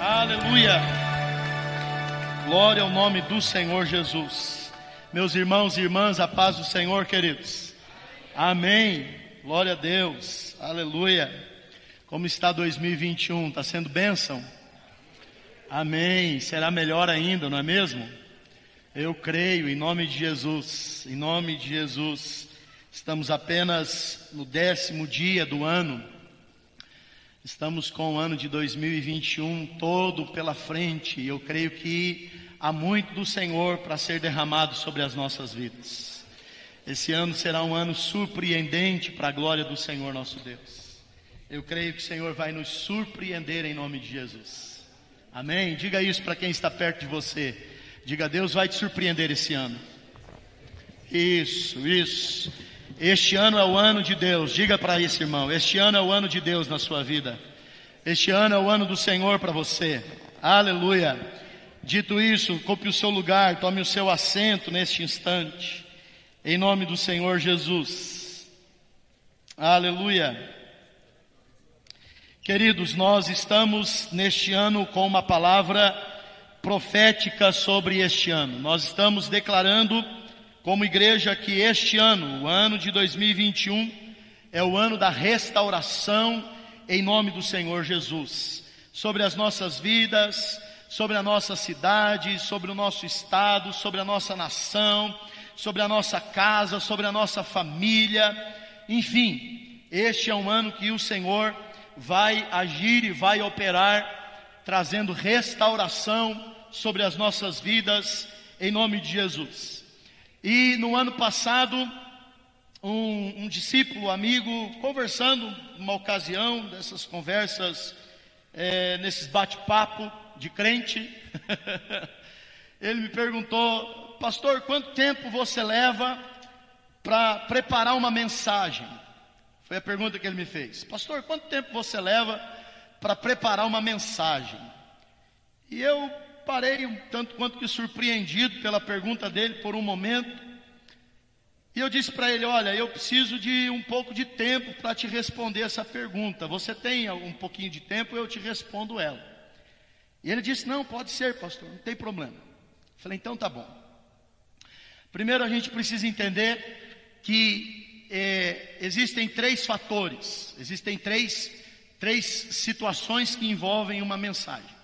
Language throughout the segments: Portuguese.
Aleluia. Glória ao nome do Senhor Jesus. Meus irmãos e irmãs, a paz do Senhor, queridos. Amém. Glória a Deus. Aleluia. Como está 2021? Está sendo bênção? Amém. Será melhor ainda, não é mesmo? Eu creio em nome de Jesus. Em nome de Jesus. Estamos apenas no décimo dia do ano. Estamos com o ano de 2021 todo pela frente e eu creio que há muito do Senhor para ser derramado sobre as nossas vidas. Esse ano será um ano surpreendente para a glória do Senhor nosso Deus. Eu creio que o Senhor vai nos surpreender em nome de Jesus. Amém? Diga isso para quem está perto de você. Diga, Deus vai te surpreender esse ano. Isso, isso. Este ano é o ano de Deus. Diga para esse irmão: Este ano é o ano de Deus na sua vida. Este ano é o ano do Senhor para você. Aleluia. Dito isso, ocupe o seu lugar, tome o seu assento neste instante. Em nome do Senhor Jesus. Aleluia. Queridos, nós estamos neste ano com uma palavra profética sobre este ano. Nós estamos declarando como igreja que este ano, o ano de 2021, é o ano da restauração em nome do Senhor Jesus, sobre as nossas vidas, sobre a nossa cidade, sobre o nosso estado, sobre a nossa nação, sobre a nossa casa, sobre a nossa família, enfim, este é um ano que o Senhor vai agir e vai operar, trazendo restauração sobre as nossas vidas, em nome de Jesus. E no ano passado, um, um discípulo, amigo, conversando numa ocasião dessas conversas, é, nesses bate-papo de crente, ele me perguntou, pastor, quanto tempo você leva para preparar uma mensagem? Foi a pergunta que ele me fez. Pastor, quanto tempo você leva para preparar uma mensagem? E eu parei um tanto quanto que surpreendido pela pergunta dele por um momento. E eu disse para ele: Olha, eu preciso de um pouco de tempo para te responder essa pergunta. Você tem um pouquinho de tempo, eu te respondo ela. E ele disse: Não, pode ser, pastor, não tem problema. Eu falei: Então tá bom. Primeiro a gente precisa entender que é, existem três fatores, existem três, três situações que envolvem uma mensagem.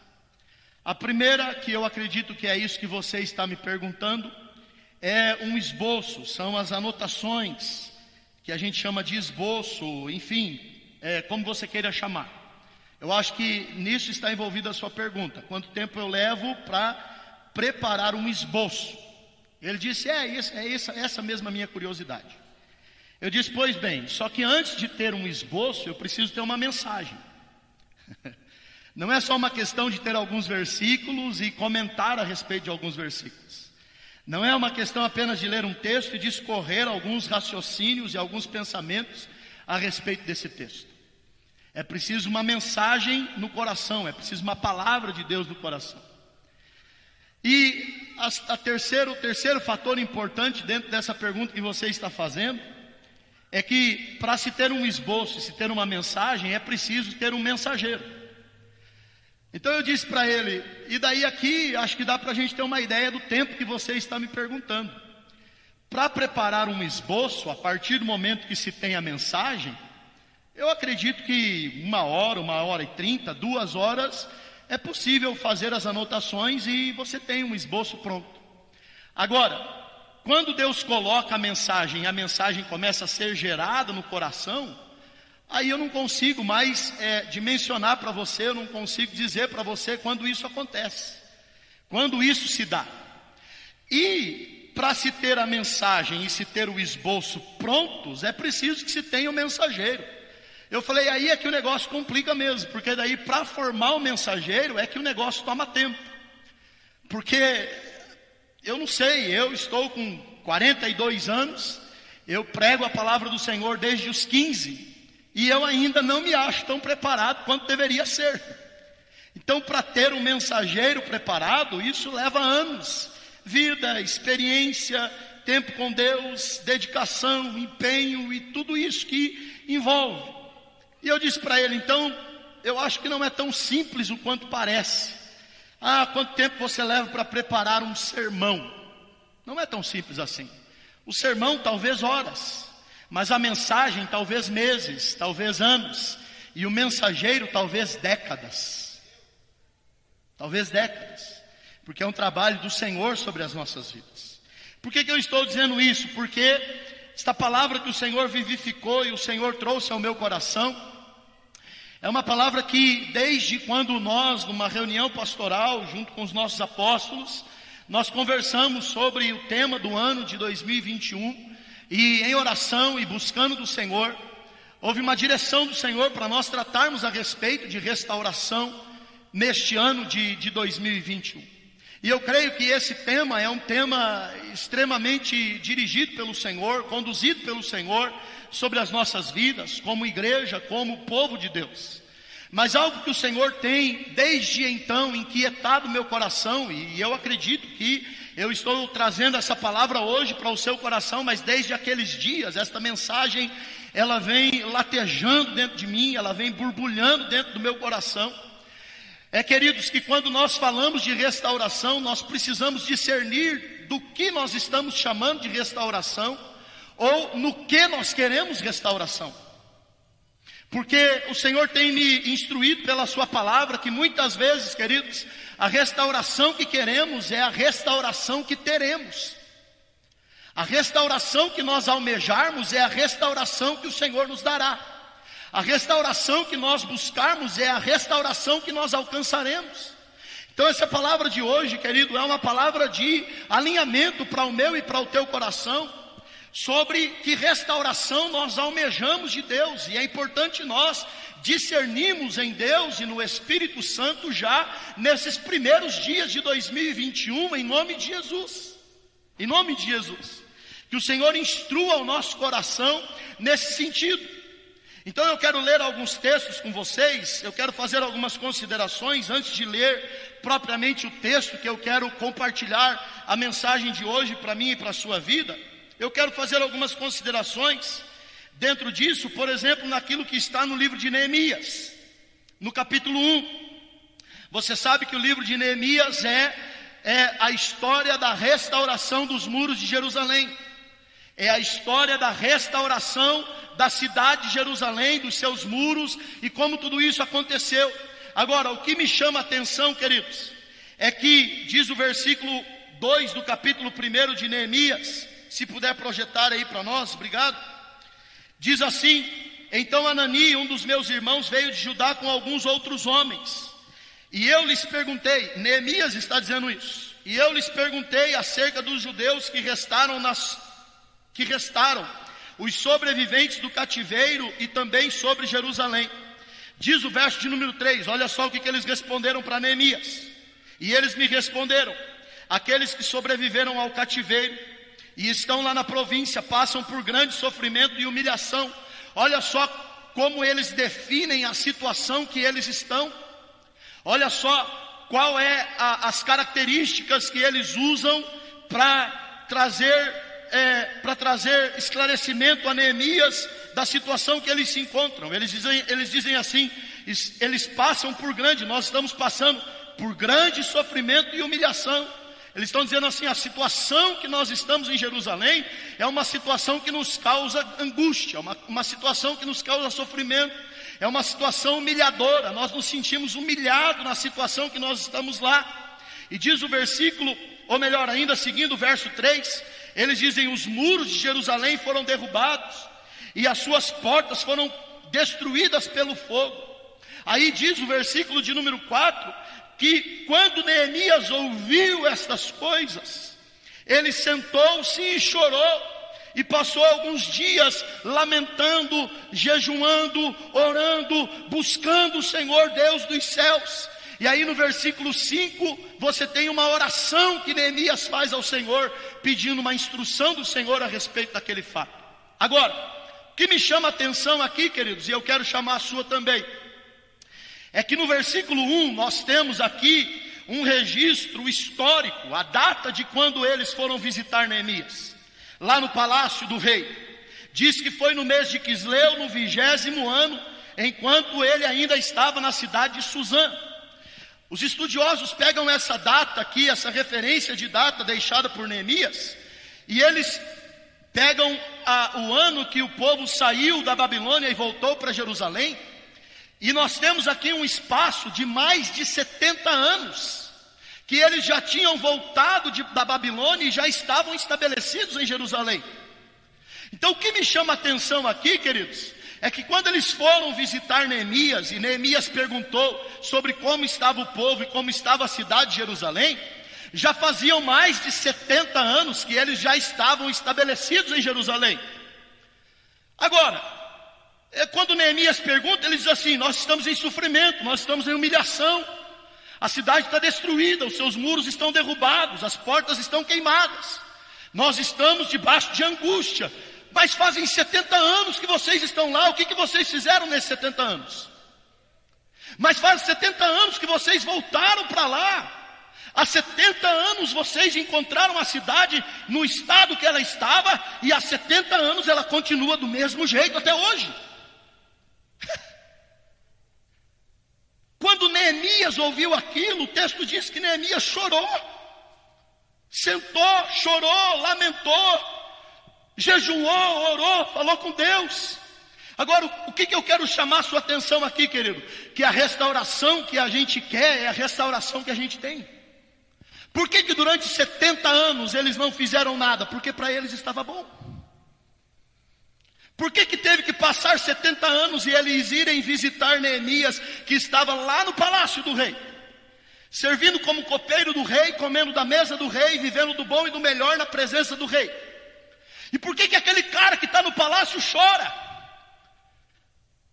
A primeira, que eu acredito que é isso que você está me perguntando, é um esboço, são as anotações, que a gente chama de esboço, enfim, é, como você queira chamar. Eu acho que nisso está envolvida a sua pergunta: quanto tempo eu levo para preparar um esboço? Ele disse: é, isso, é essa, essa mesma minha curiosidade. Eu disse: pois bem, só que antes de ter um esboço, eu preciso ter uma mensagem. Não é só uma questão de ter alguns versículos e comentar a respeito de alguns versículos. Não é uma questão apenas de ler um texto e discorrer alguns raciocínios e alguns pensamentos a respeito desse texto. É preciso uma mensagem no coração, é preciso uma palavra de Deus no coração. E a, a terceiro, o terceiro fator importante dentro dessa pergunta que você está fazendo é que para se ter um esboço, se ter uma mensagem, é preciso ter um mensageiro. Então eu disse para ele, e daí aqui acho que dá para a gente ter uma ideia do tempo que você está me perguntando. Para preparar um esboço, a partir do momento que se tem a mensagem, eu acredito que uma hora, uma hora e trinta, duas horas, é possível fazer as anotações e você tem um esboço pronto. Agora, quando Deus coloca a mensagem a mensagem começa a ser gerada no coração, Aí eu não consigo mais é, dimensionar para você, eu não consigo dizer para você quando isso acontece, quando isso se dá. E para se ter a mensagem e se ter o esboço prontos, é preciso que se tenha o mensageiro. Eu falei, aí é que o negócio complica mesmo, porque daí para formar o mensageiro é que o negócio toma tempo. Porque eu não sei, eu estou com 42 anos, eu prego a palavra do Senhor desde os 15. E eu ainda não me acho tão preparado quanto deveria ser. Então, para ter um mensageiro preparado, isso leva anos. Vida, experiência, tempo com Deus, dedicação, empenho e tudo isso que envolve. E eu disse para ele, então, eu acho que não é tão simples o quanto parece. Ah, quanto tempo você leva para preparar um sermão? Não é tão simples assim. O sermão, talvez horas, mas a mensagem, talvez meses, talvez anos, e o mensageiro, talvez décadas. Talvez décadas, porque é um trabalho do Senhor sobre as nossas vidas. Por que, que eu estou dizendo isso? Porque esta palavra que o Senhor vivificou e o Senhor trouxe ao meu coração, é uma palavra que, desde quando nós, numa reunião pastoral, junto com os nossos apóstolos, nós conversamos sobre o tema do ano de 2021 e em oração e buscando do Senhor, houve uma direção do Senhor para nós tratarmos a respeito de restauração neste ano de, de 2021. E eu creio que esse tema é um tema extremamente dirigido pelo Senhor, conduzido pelo Senhor sobre as nossas vidas, como igreja, como povo de Deus. Mas algo que o Senhor tem desde então inquietado meu coração, e eu acredito que eu estou trazendo essa palavra hoje para o seu coração, mas desde aqueles dias, esta mensagem, ela vem latejando dentro de mim, ela vem borbulhando dentro do meu coração. É, queridos, que quando nós falamos de restauração, nós precisamos discernir do que nós estamos chamando de restauração, ou no que nós queremos restauração. Porque o Senhor tem me instruído pela Sua palavra que muitas vezes, queridos, a restauração que queremos é a restauração que teremos. A restauração que nós almejarmos é a restauração que o Senhor nos dará. A restauração que nós buscarmos é a restauração que nós alcançaremos. Então, essa palavra de hoje, querido, é uma palavra de alinhamento para o meu e para o teu coração sobre que restauração nós almejamos de Deus, e é importante nós discernirmos em Deus e no Espírito Santo já nesses primeiros dias de 2021, em nome de Jesus. Em nome de Jesus. Que o Senhor instrua o nosso coração nesse sentido. Então eu quero ler alguns textos com vocês, eu quero fazer algumas considerações antes de ler propriamente o texto que eu quero compartilhar a mensagem de hoje para mim e para a sua vida. Eu quero fazer algumas considerações dentro disso, por exemplo, naquilo que está no livro de Neemias, no capítulo 1. Você sabe que o livro de Neemias é, é a história da restauração dos muros de Jerusalém, é a história da restauração da cidade de Jerusalém, dos seus muros e como tudo isso aconteceu. Agora, o que me chama a atenção, queridos, é que diz o versículo 2 do capítulo 1 de Neemias, se puder projetar aí para nós, obrigado. Diz assim: Então Anani, um dos meus irmãos, veio de Judá com alguns outros homens. E eu lhes perguntei, Neemias está dizendo isso. E eu lhes perguntei acerca dos judeus que restaram nas que restaram, os sobreviventes do cativeiro e também sobre Jerusalém. Diz o verso de número 3, olha só o que, que eles responderam para Neemias. E eles me responderam: aqueles que sobreviveram ao cativeiro e estão lá na província, passam por grande sofrimento e humilhação. Olha só como eles definem a situação que eles estão. Olha só qual é a, as características que eles usam para trazer é, para trazer esclarecimento a Neemias da situação que eles se encontram. Eles dizem, eles dizem assim: eles passam por grande, nós estamos passando por grande sofrimento e humilhação. Eles estão dizendo assim: a situação que nós estamos em Jerusalém é uma situação que nos causa angústia, uma, uma situação que nos causa sofrimento, é uma situação humilhadora. Nós nos sentimos humilhados na situação que nós estamos lá. E diz o versículo, ou melhor ainda, seguindo o verso 3, eles dizem: os muros de Jerusalém foram derrubados e as suas portas foram destruídas pelo fogo. Aí diz o versículo de número 4 que quando Neemias ouviu estas coisas, ele sentou-se e chorou, e passou alguns dias lamentando, jejuando, orando, buscando o Senhor Deus dos céus. E aí no versículo 5, você tem uma oração que Neemias faz ao Senhor, pedindo uma instrução do Senhor a respeito daquele fato. Agora, o que me chama a atenção aqui, queridos, e eu quero chamar a sua também, é que no versículo 1 nós temos aqui um registro histórico, a data de quando eles foram visitar Neemias, lá no palácio do rei. Diz que foi no mês de Quisleu, no vigésimo ano enquanto ele ainda estava na cidade de Suzã. Os estudiosos pegam essa data aqui, essa referência de data deixada por Neemias, e eles pegam a, o ano que o povo saiu da Babilônia e voltou para Jerusalém, e nós temos aqui um espaço de mais de 70 anos, que eles já tinham voltado de, da Babilônia e já estavam estabelecidos em Jerusalém. Então o que me chama a atenção aqui, queridos, é que quando eles foram visitar Neemias, e Neemias perguntou sobre como estava o povo e como estava a cidade de Jerusalém, já faziam mais de 70 anos que eles já estavam estabelecidos em Jerusalém. Agora, é, quando Neemias pergunta, ele diz assim: Nós estamos em sofrimento, nós estamos em humilhação, a cidade está destruída, os seus muros estão derrubados, as portas estão queimadas, nós estamos debaixo de angústia, mas fazem 70 anos que vocês estão lá, o que, que vocês fizeram nesses 70 anos? Mas faz 70 anos que vocês voltaram para lá. Há 70 anos vocês encontraram a cidade no estado que ela estava, e há 70 anos ela continua do mesmo jeito até hoje. Quando Neemias ouviu aquilo, o texto diz que Neemias chorou, sentou, chorou, lamentou, jejuou, orou, falou com Deus. Agora, o que, que eu quero chamar a sua atenção aqui, querido? Que a restauração que a gente quer é a restauração que a gente tem. Por que, que durante 70 anos eles não fizeram nada? Porque para eles estava bom. Por que, que teve que passar 70 anos e eles irem visitar Neemias, que estava lá no palácio do rei? Servindo como copeiro do rei, comendo da mesa do rei, vivendo do bom e do melhor na presença do rei. E por que, que aquele cara que está no palácio chora?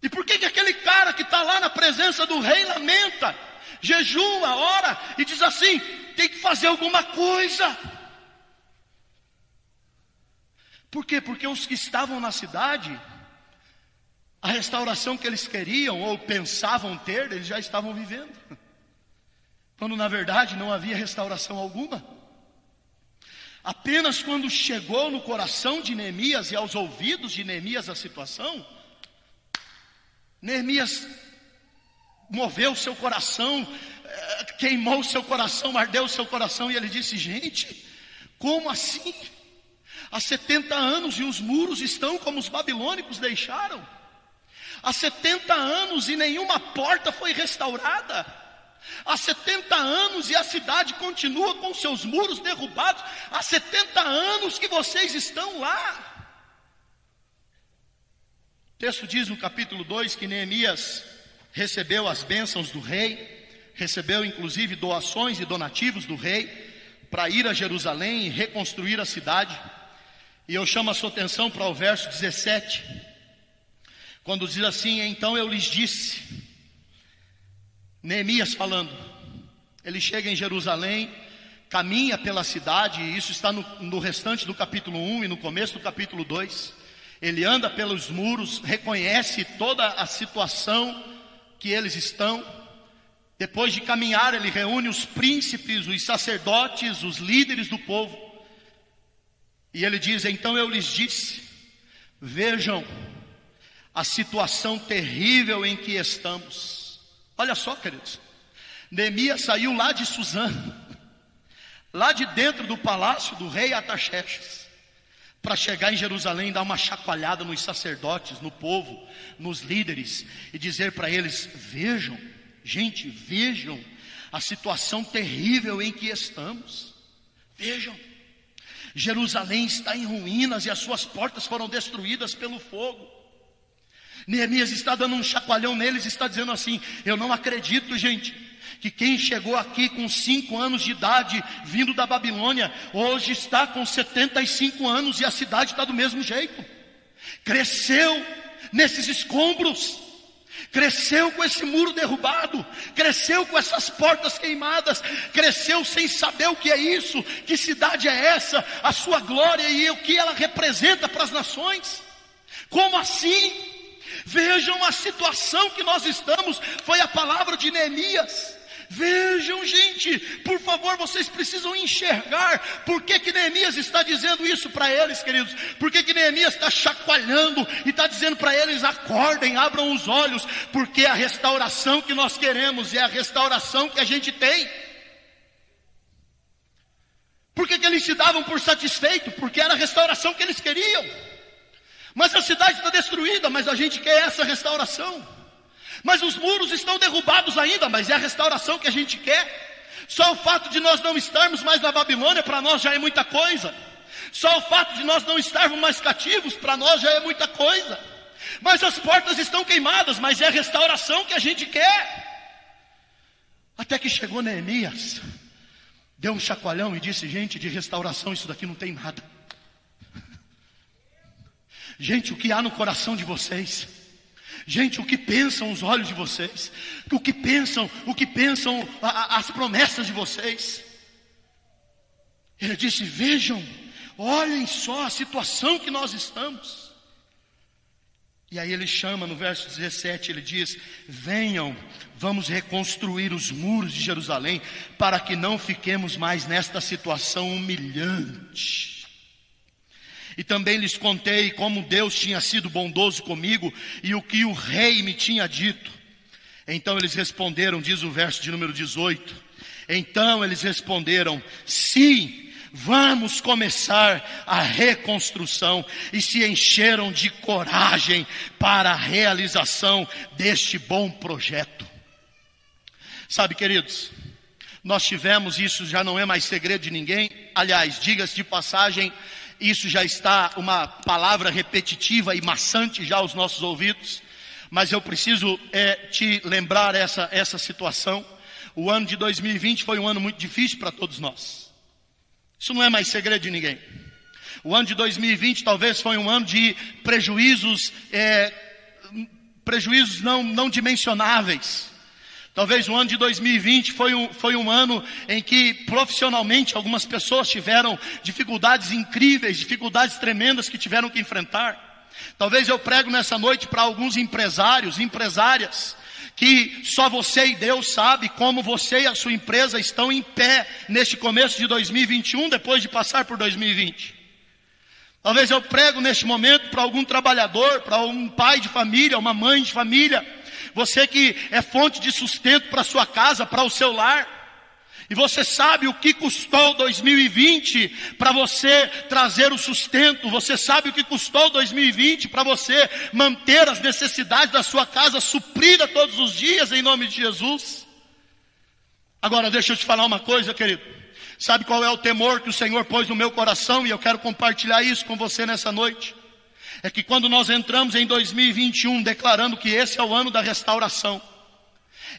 E por que, que aquele cara que está lá na presença do rei lamenta, jejua, ora e diz assim: tem que fazer alguma coisa? Por quê? Porque os que estavam na cidade, a restauração que eles queriam ou pensavam ter, eles já estavam vivendo. Quando na verdade não havia restauração alguma. Apenas quando chegou no coração de Neemias e aos ouvidos de Neemias a situação, Neemias moveu seu coração, eh, queimou seu coração, ardeu seu coração, e ele disse: Gente, como assim? Há 70 anos e os muros estão como os babilônicos deixaram. Há 70 anos e nenhuma porta foi restaurada. Há 70 anos e a cidade continua com seus muros derrubados. Há 70 anos que vocês estão lá. O texto diz no capítulo 2 que Neemias recebeu as bênçãos do rei, recebeu inclusive doações e donativos do rei para ir a Jerusalém e reconstruir a cidade. E eu chamo a sua atenção para o verso 17, quando diz assim: Então eu lhes disse, Neemias falando. Ele chega em Jerusalém, caminha pela cidade, e isso está no, no, restante do capítulo 1 e no começo do capítulo 2. Ele anda pelos muros, reconhece toda a situação que eles estão. Depois de caminhar, ele reúne os príncipes, os sacerdotes, os líderes do povo. E ele diz: Então eu lhes disse: Vejam a situação terrível em que estamos. Olha só, queridos. Neemias saiu lá de Suzã, lá de dentro do palácio do rei Ataxerxes, para chegar em Jerusalém e dar uma chacoalhada nos sacerdotes, no povo, nos líderes e dizer para eles: vejam, gente, vejam a situação terrível em que estamos. Vejam, Jerusalém está em ruínas e as suas portas foram destruídas pelo fogo. Neemias está dando um chacoalhão neles, está dizendo assim: Eu não acredito, gente, que quem chegou aqui com cinco anos de idade, vindo da Babilônia, hoje está com 75 anos e a cidade está do mesmo jeito. Cresceu nesses escombros, cresceu com esse muro derrubado, cresceu com essas portas queimadas, cresceu sem saber o que é isso, que cidade é essa, a sua glória e o que ela representa para as nações. Como assim? Vejam a situação que nós estamos, foi a palavra de Neemias. Vejam gente, por favor, vocês precisam enxergar por que, que Neemias está dizendo isso para eles, queridos. Por que, que Neemias está chacoalhando e está dizendo para eles: acordem, abram os olhos, porque a restauração que nós queremos é a restauração que a gente tem. Por que, que eles se davam por satisfeito? Porque era a restauração que eles queriam. Mas a cidade está destruída, mas a gente quer essa restauração. Mas os muros estão derrubados ainda, mas é a restauração que a gente quer. Só o fato de nós não estarmos mais na Babilônia para nós já é muita coisa. Só o fato de nós não estarmos mais cativos para nós já é muita coisa. Mas as portas estão queimadas, mas é a restauração que a gente quer. Até que chegou Neemias, deu um chacoalhão e disse: Gente, de restauração isso daqui não tem nada. Gente, o que há no coração de vocês? Gente, o que pensam os olhos de vocês? O que pensam, o que pensam a, a, as promessas de vocês? Ele disse: Vejam, olhem só a situação que nós estamos. E aí ele chama no verso 17, ele diz: Venham, vamos reconstruir os muros de Jerusalém, para que não fiquemos mais nesta situação humilhante. E também lhes contei como Deus tinha sido bondoso comigo e o que o rei me tinha dito. Então eles responderam, diz o verso de número 18. Então eles responderam: sim, vamos começar a reconstrução. E se encheram de coragem para a realização deste bom projeto. Sabe, queridos, nós tivemos, isso já não é mais segredo de ninguém. Aliás, diga-se de passagem, isso já está uma palavra repetitiva e maçante já aos nossos ouvidos, mas eu preciso é, te lembrar essa, essa situação. O ano de 2020 foi um ano muito difícil para todos nós. Isso não é mais segredo de ninguém. O ano de 2020 talvez foi um ano de prejuízos, é, prejuízos não, não dimensionáveis. Talvez o ano de 2020 foi um, foi um ano em que profissionalmente algumas pessoas tiveram dificuldades incríveis, dificuldades tremendas que tiveram que enfrentar. Talvez eu prego nessa noite para alguns empresários, empresárias, que só você e Deus sabe como você e a sua empresa estão em pé neste começo de 2021, depois de passar por 2020. Talvez eu prego neste momento para algum trabalhador, para um pai de família, uma mãe de família, você que é fonte de sustento para sua casa, para o seu lar. E você sabe o que custou 2020 para você trazer o sustento, você sabe o que custou 2020 para você manter as necessidades da sua casa suprida todos os dias em nome de Jesus. Agora deixa eu te falar uma coisa, querido. Sabe qual é o temor que o Senhor pôs no meu coração e eu quero compartilhar isso com você nessa noite? É que quando nós entramos em 2021 declarando que esse é o ano da restauração,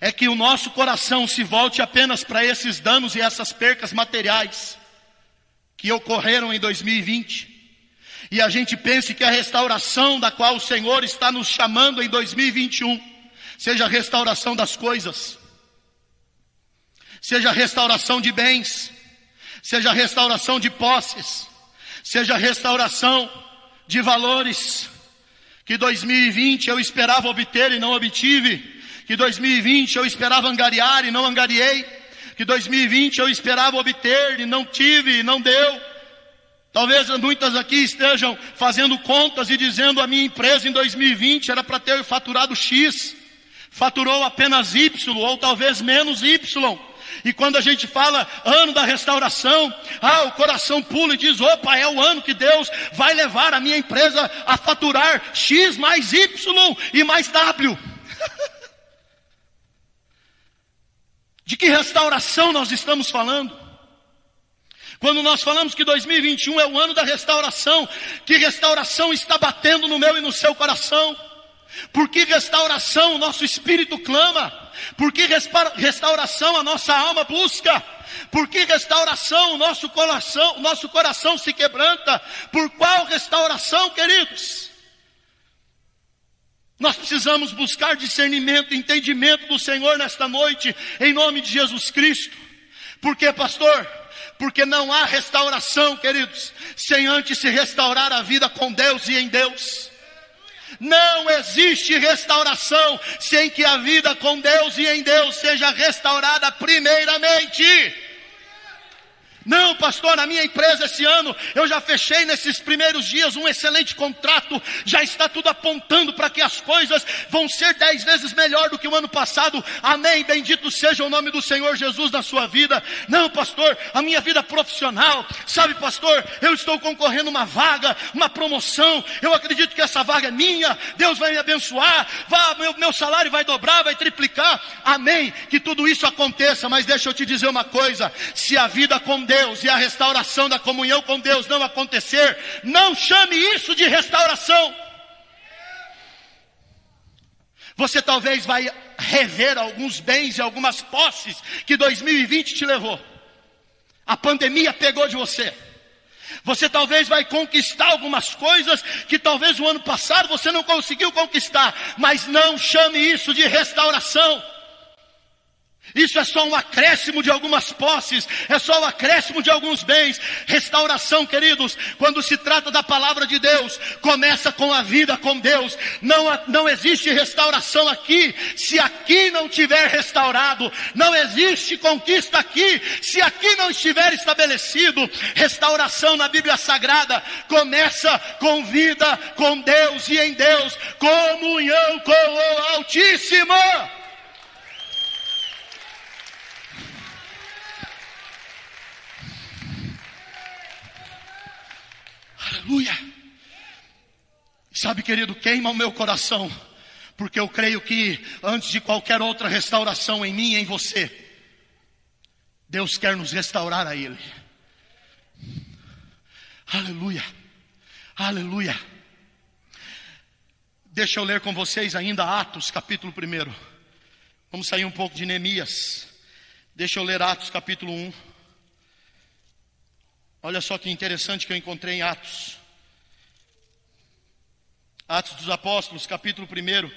é que o nosso coração se volte apenas para esses danos e essas percas materiais que ocorreram em 2020. E a gente pense que a restauração da qual o Senhor está nos chamando em 2021 seja a restauração das coisas, seja a restauração de bens, seja a restauração de posses, seja a restauração de valores que 2020 eu esperava obter e não obtive, que 2020 eu esperava angariar e não angariei, que 2020 eu esperava obter e não tive e não deu. Talvez muitas aqui estejam fazendo contas e dizendo a minha empresa em 2020 era para ter faturado X, faturou apenas Y ou talvez menos Y. E quando a gente fala ano da restauração, ah, o coração pula e diz: opa, é o ano que Deus vai levar a minha empresa a faturar X mais Y e mais W. De que restauração nós estamos falando? Quando nós falamos que 2021 é o ano da restauração, que restauração está batendo no meu e no seu coração? Por que restauração o nosso espírito clama? Por que restauração a nossa alma busca? Por que restauração o nosso coração, nosso coração se quebranta? Por qual restauração, queridos? Nós precisamos buscar discernimento, entendimento do Senhor nesta noite, em nome de Jesus Cristo. Por que, pastor? Porque não há restauração, queridos, sem antes se restaurar a vida com Deus e em Deus. Não existe restauração sem que a vida com Deus e em Deus seja restaurada primeiramente. Não, pastor, na minha empresa esse ano eu já fechei nesses primeiros dias um excelente contrato, já está tudo apontando para que as coisas vão ser dez vezes melhor do que o ano passado. Amém. Bendito seja o nome do Senhor Jesus na sua vida. Não, pastor, a minha vida profissional, sabe, pastor, eu estou concorrendo uma vaga, uma promoção. Eu acredito que essa vaga é minha. Deus vai me abençoar, vai, meu, meu salário vai dobrar, vai triplicar. Amém. Que tudo isso aconteça, mas deixa eu te dizer uma coisa: se a vida com Deus Deus e a restauração da comunhão com Deus não acontecer, não chame isso de restauração. Você talvez vai rever alguns bens e algumas posses que 2020 te levou. A pandemia pegou de você. Você talvez vai conquistar algumas coisas que talvez o ano passado você não conseguiu conquistar, mas não chame isso de restauração. Isso é só um acréscimo de algumas posses, é só um acréscimo de alguns bens. Restauração, queridos, quando se trata da palavra de Deus, começa com a vida com Deus. Não, não existe restauração aqui se aqui não tiver restaurado. Não existe conquista aqui se aqui não estiver estabelecido. Restauração na Bíblia Sagrada começa com vida com Deus e em Deus, comunhão com o Altíssimo. Aleluia. Sabe, querido, queima o meu coração, porque eu creio que antes de qualquer outra restauração em mim e em você, Deus quer nos restaurar a Ele. Aleluia. Aleluia. Deixa eu ler com vocês ainda Atos, capítulo 1. Vamos sair um pouco de Neemias. Deixa eu ler Atos, capítulo 1. Olha só que interessante que eu encontrei em Atos. Atos dos Apóstolos, capítulo 1.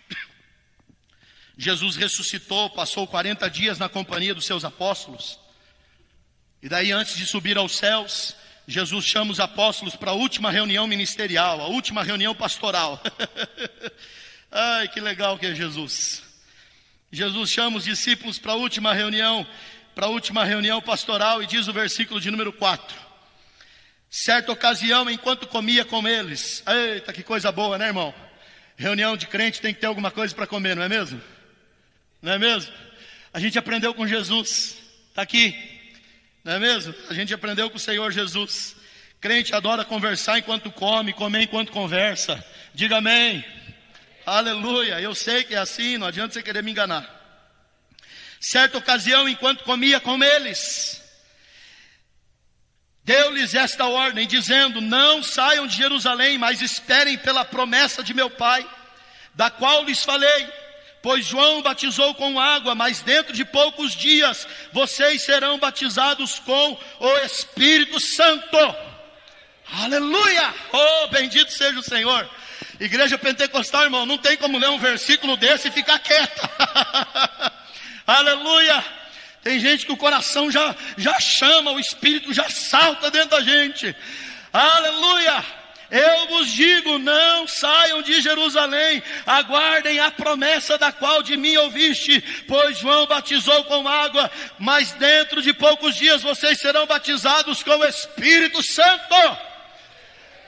Jesus ressuscitou, passou 40 dias na companhia dos seus apóstolos. E daí, antes de subir aos céus, Jesus chama os apóstolos para a última reunião ministerial, a última reunião pastoral. Ai, que legal que é Jesus. Jesus chama os discípulos para a última reunião para a última reunião pastoral e diz o versículo de número 4. Certa ocasião, enquanto comia com eles, eita, que coisa boa, né, irmão? Reunião de crente tem que ter alguma coisa para comer, não é mesmo? Não é mesmo? A gente aprendeu com Jesus, está aqui, não é mesmo? A gente aprendeu com o Senhor Jesus. Crente adora conversar enquanto come, comer enquanto conversa. Diga amém. Aleluia. Eu sei que é assim, não adianta você querer me enganar. Certa ocasião, enquanto comia com eles, deu-lhes esta ordem, dizendo: Não saiam de Jerusalém, mas esperem pela promessa de meu Pai, da qual lhes falei. Pois João batizou com água, mas dentro de poucos dias vocês serão batizados com o Espírito Santo. Aleluia! Oh, bendito seja o Senhor. Igreja Pentecostal, irmão, não tem como ler um versículo desse e ficar quieta. Aleluia! Tem gente que o coração já, já chama, o espírito já salta dentro da gente. Aleluia! Eu vos digo, não saiam de Jerusalém, aguardem a promessa da qual de mim ouviste, pois João batizou com água, mas dentro de poucos dias vocês serão batizados com o Espírito Santo.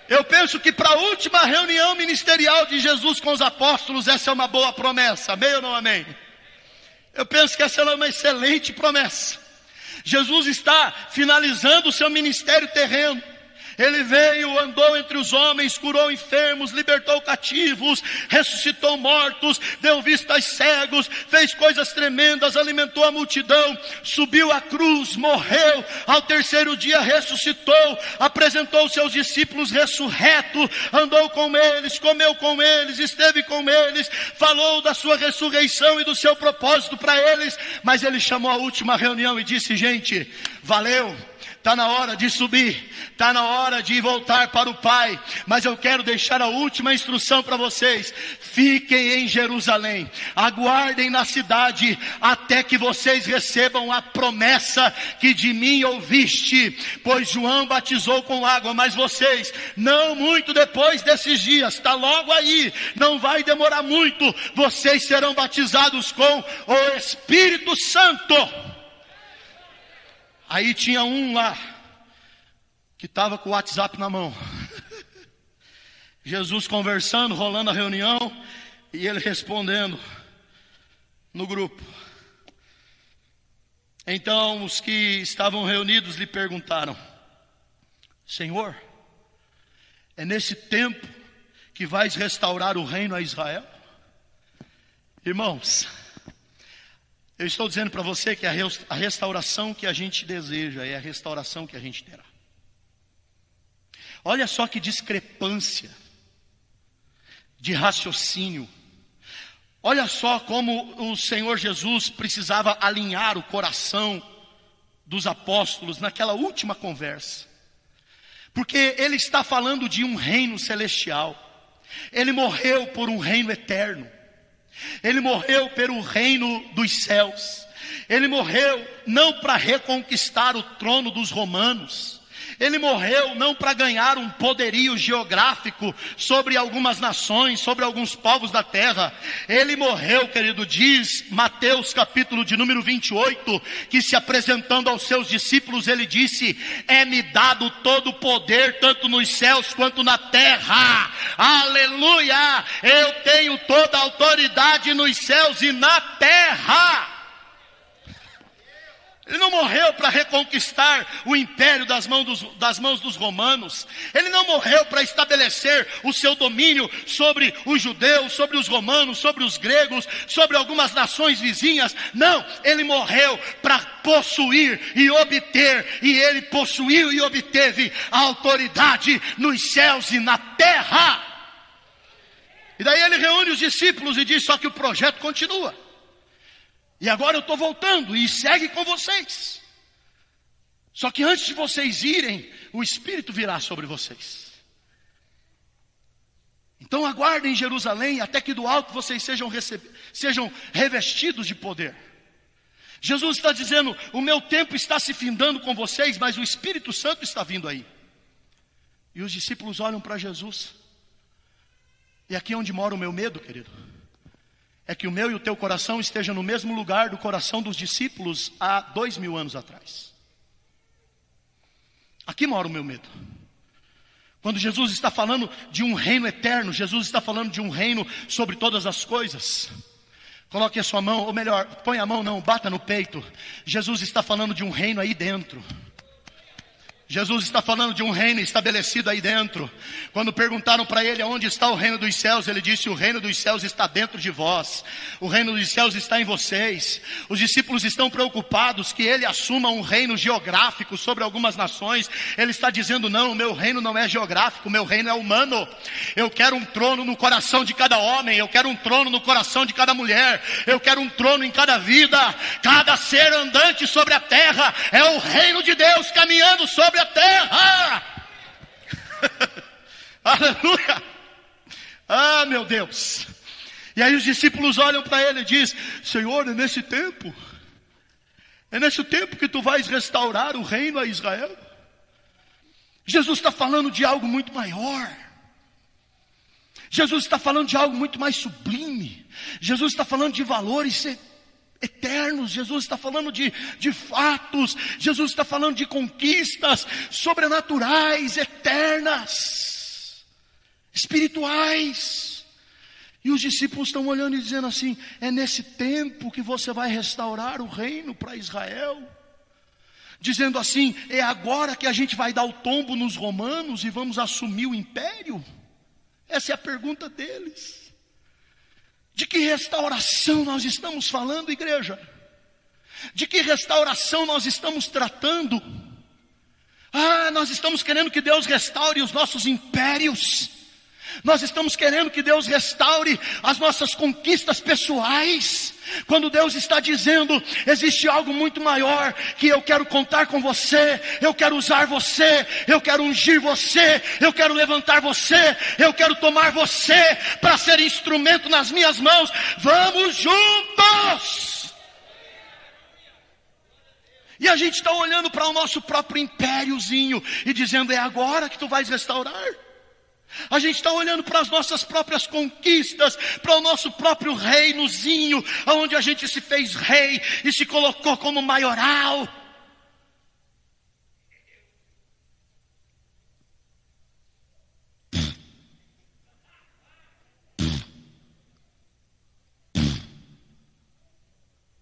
Eu penso que para a última reunião ministerial de Jesus com os apóstolos, essa é uma boa promessa, amém ou não amém? Eu penso que essa é uma excelente promessa. Jesus está finalizando o seu ministério terreno. Ele veio, andou entre os homens, curou enfermos, libertou cativos, ressuscitou mortos, deu vista aos cegos, fez coisas tremendas, alimentou a multidão, subiu à cruz, morreu, ao terceiro dia ressuscitou, apresentou seus discípulos ressurreto, andou com eles, comeu com eles, esteve com eles, falou da sua ressurreição e do seu propósito para eles, mas ele chamou a última reunião e disse: gente, valeu está na hora de subir, está na hora de voltar para o Pai. Mas eu quero deixar a última instrução para vocês: fiquem em Jerusalém, aguardem na cidade até que vocês recebam a promessa que de mim ouviste, pois João batizou com água, mas vocês, não muito depois desses dias, está logo aí, não vai demorar muito, vocês serão batizados com o Espírito Santo. Aí tinha um lá, que estava com o WhatsApp na mão. Jesus conversando, rolando a reunião, e ele respondendo no grupo. Então os que estavam reunidos lhe perguntaram: Senhor, é nesse tempo que vais restaurar o reino a Israel? Irmãos, eu estou dizendo para você que a restauração que a gente deseja é a restauração que a gente terá. Olha só que discrepância de raciocínio. Olha só como o Senhor Jesus precisava alinhar o coração dos apóstolos naquela última conversa. Porque ele está falando de um reino celestial. Ele morreu por um reino eterno. Ele morreu pelo reino dos céus. Ele morreu não para reconquistar o trono dos romanos. Ele morreu não para ganhar um poderio geográfico sobre algumas nações, sobre alguns povos da terra. Ele morreu, querido, diz Mateus capítulo de número 28, que se apresentando aos seus discípulos, ele disse: É-me dado todo o poder, tanto nos céus quanto na terra. Aleluia! Eu tenho toda a autoridade nos céus e na terra. Ele não morreu para reconquistar o império das mãos, dos, das mãos dos romanos. Ele não morreu para estabelecer o seu domínio sobre os judeus, sobre os romanos, sobre os gregos, sobre algumas nações vizinhas. Não, ele morreu para possuir e obter, e ele possuiu e obteve a autoridade nos céus e na terra. E daí ele reúne os discípulos e diz: só que o projeto continua. E agora eu estou voltando e segue com vocês. Só que antes de vocês irem, o Espírito virá sobre vocês. Então aguardem em Jerusalém até que do alto vocês sejam, sejam revestidos de poder. Jesus está dizendo: o meu tempo está se findando com vocês, mas o Espírito Santo está vindo aí. E os discípulos olham para Jesus. E aqui é onde mora o meu medo, querido é que o meu e o teu coração estejam no mesmo lugar do coração dos discípulos há dois mil anos atrás. Aqui mora o meu medo. Quando Jesus está falando de um reino eterno, Jesus está falando de um reino sobre todas as coisas. Coloque a sua mão, ou melhor, põe a mão não, bata no peito. Jesus está falando de um reino aí dentro. Jesus está falando de um reino estabelecido aí dentro. Quando perguntaram para ele aonde está o reino dos céus, ele disse: O reino dos céus está dentro de vós. O reino dos céus está em vocês. Os discípulos estão preocupados que ele assuma um reino geográfico sobre algumas nações. Ele está dizendo: Não, o meu reino não é geográfico, o meu reino é humano. Eu quero um trono no coração de cada homem, eu quero um trono no coração de cada mulher, eu quero um trono em cada vida. Cada ser andante sobre a terra é o reino de Deus caminhando sobre sobre a terra. Aleluia. Ah, meu Deus. E aí os discípulos olham para ele e dizem: Senhor, é nesse tempo, é nesse tempo que tu vais restaurar o reino a Israel. Jesus está falando de algo muito maior. Jesus está falando de algo muito mais sublime. Jesus está falando de valores eternos. Jesus está falando de, de fatos, Jesus está falando de conquistas sobrenaturais, eternas, espirituais. E os discípulos estão olhando e dizendo assim: é nesse tempo que você vai restaurar o reino para Israel. Dizendo assim: é agora que a gente vai dar o tombo nos romanos e vamos assumir o império? Essa é a pergunta deles. De que restauração nós estamos falando, igreja? De que restauração nós estamos tratando? Ah, nós estamos querendo que Deus restaure os nossos impérios. Nós estamos querendo que Deus restaure as nossas conquistas pessoais. Quando Deus está dizendo, existe algo muito maior que eu quero contar com você, eu quero usar você, eu quero ungir você, eu quero levantar você, eu quero tomar você para ser instrumento nas minhas mãos. Vamos juntos! E a gente está olhando para o nosso próprio impériozinho e dizendo: é agora que tu vais restaurar. A gente está olhando para as nossas próprias conquistas, para o nosso próprio reinozinho, onde a gente se fez rei e se colocou como maioral.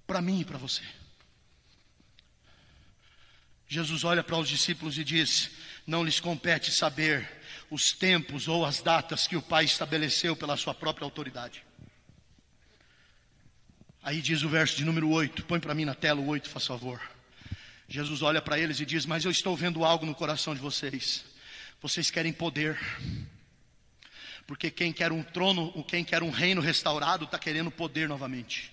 Para mim e para você. Jesus olha para os discípulos e diz: Não lhes compete saber os tempos ou as datas que o Pai estabeleceu pela sua própria autoridade. Aí diz o verso de número 8, põe para mim na tela o 8, faz favor. Jesus olha para eles e diz: Mas eu estou vendo algo no coração de vocês. Vocês querem poder. Porque quem quer um trono, quem quer um reino restaurado, está querendo poder novamente.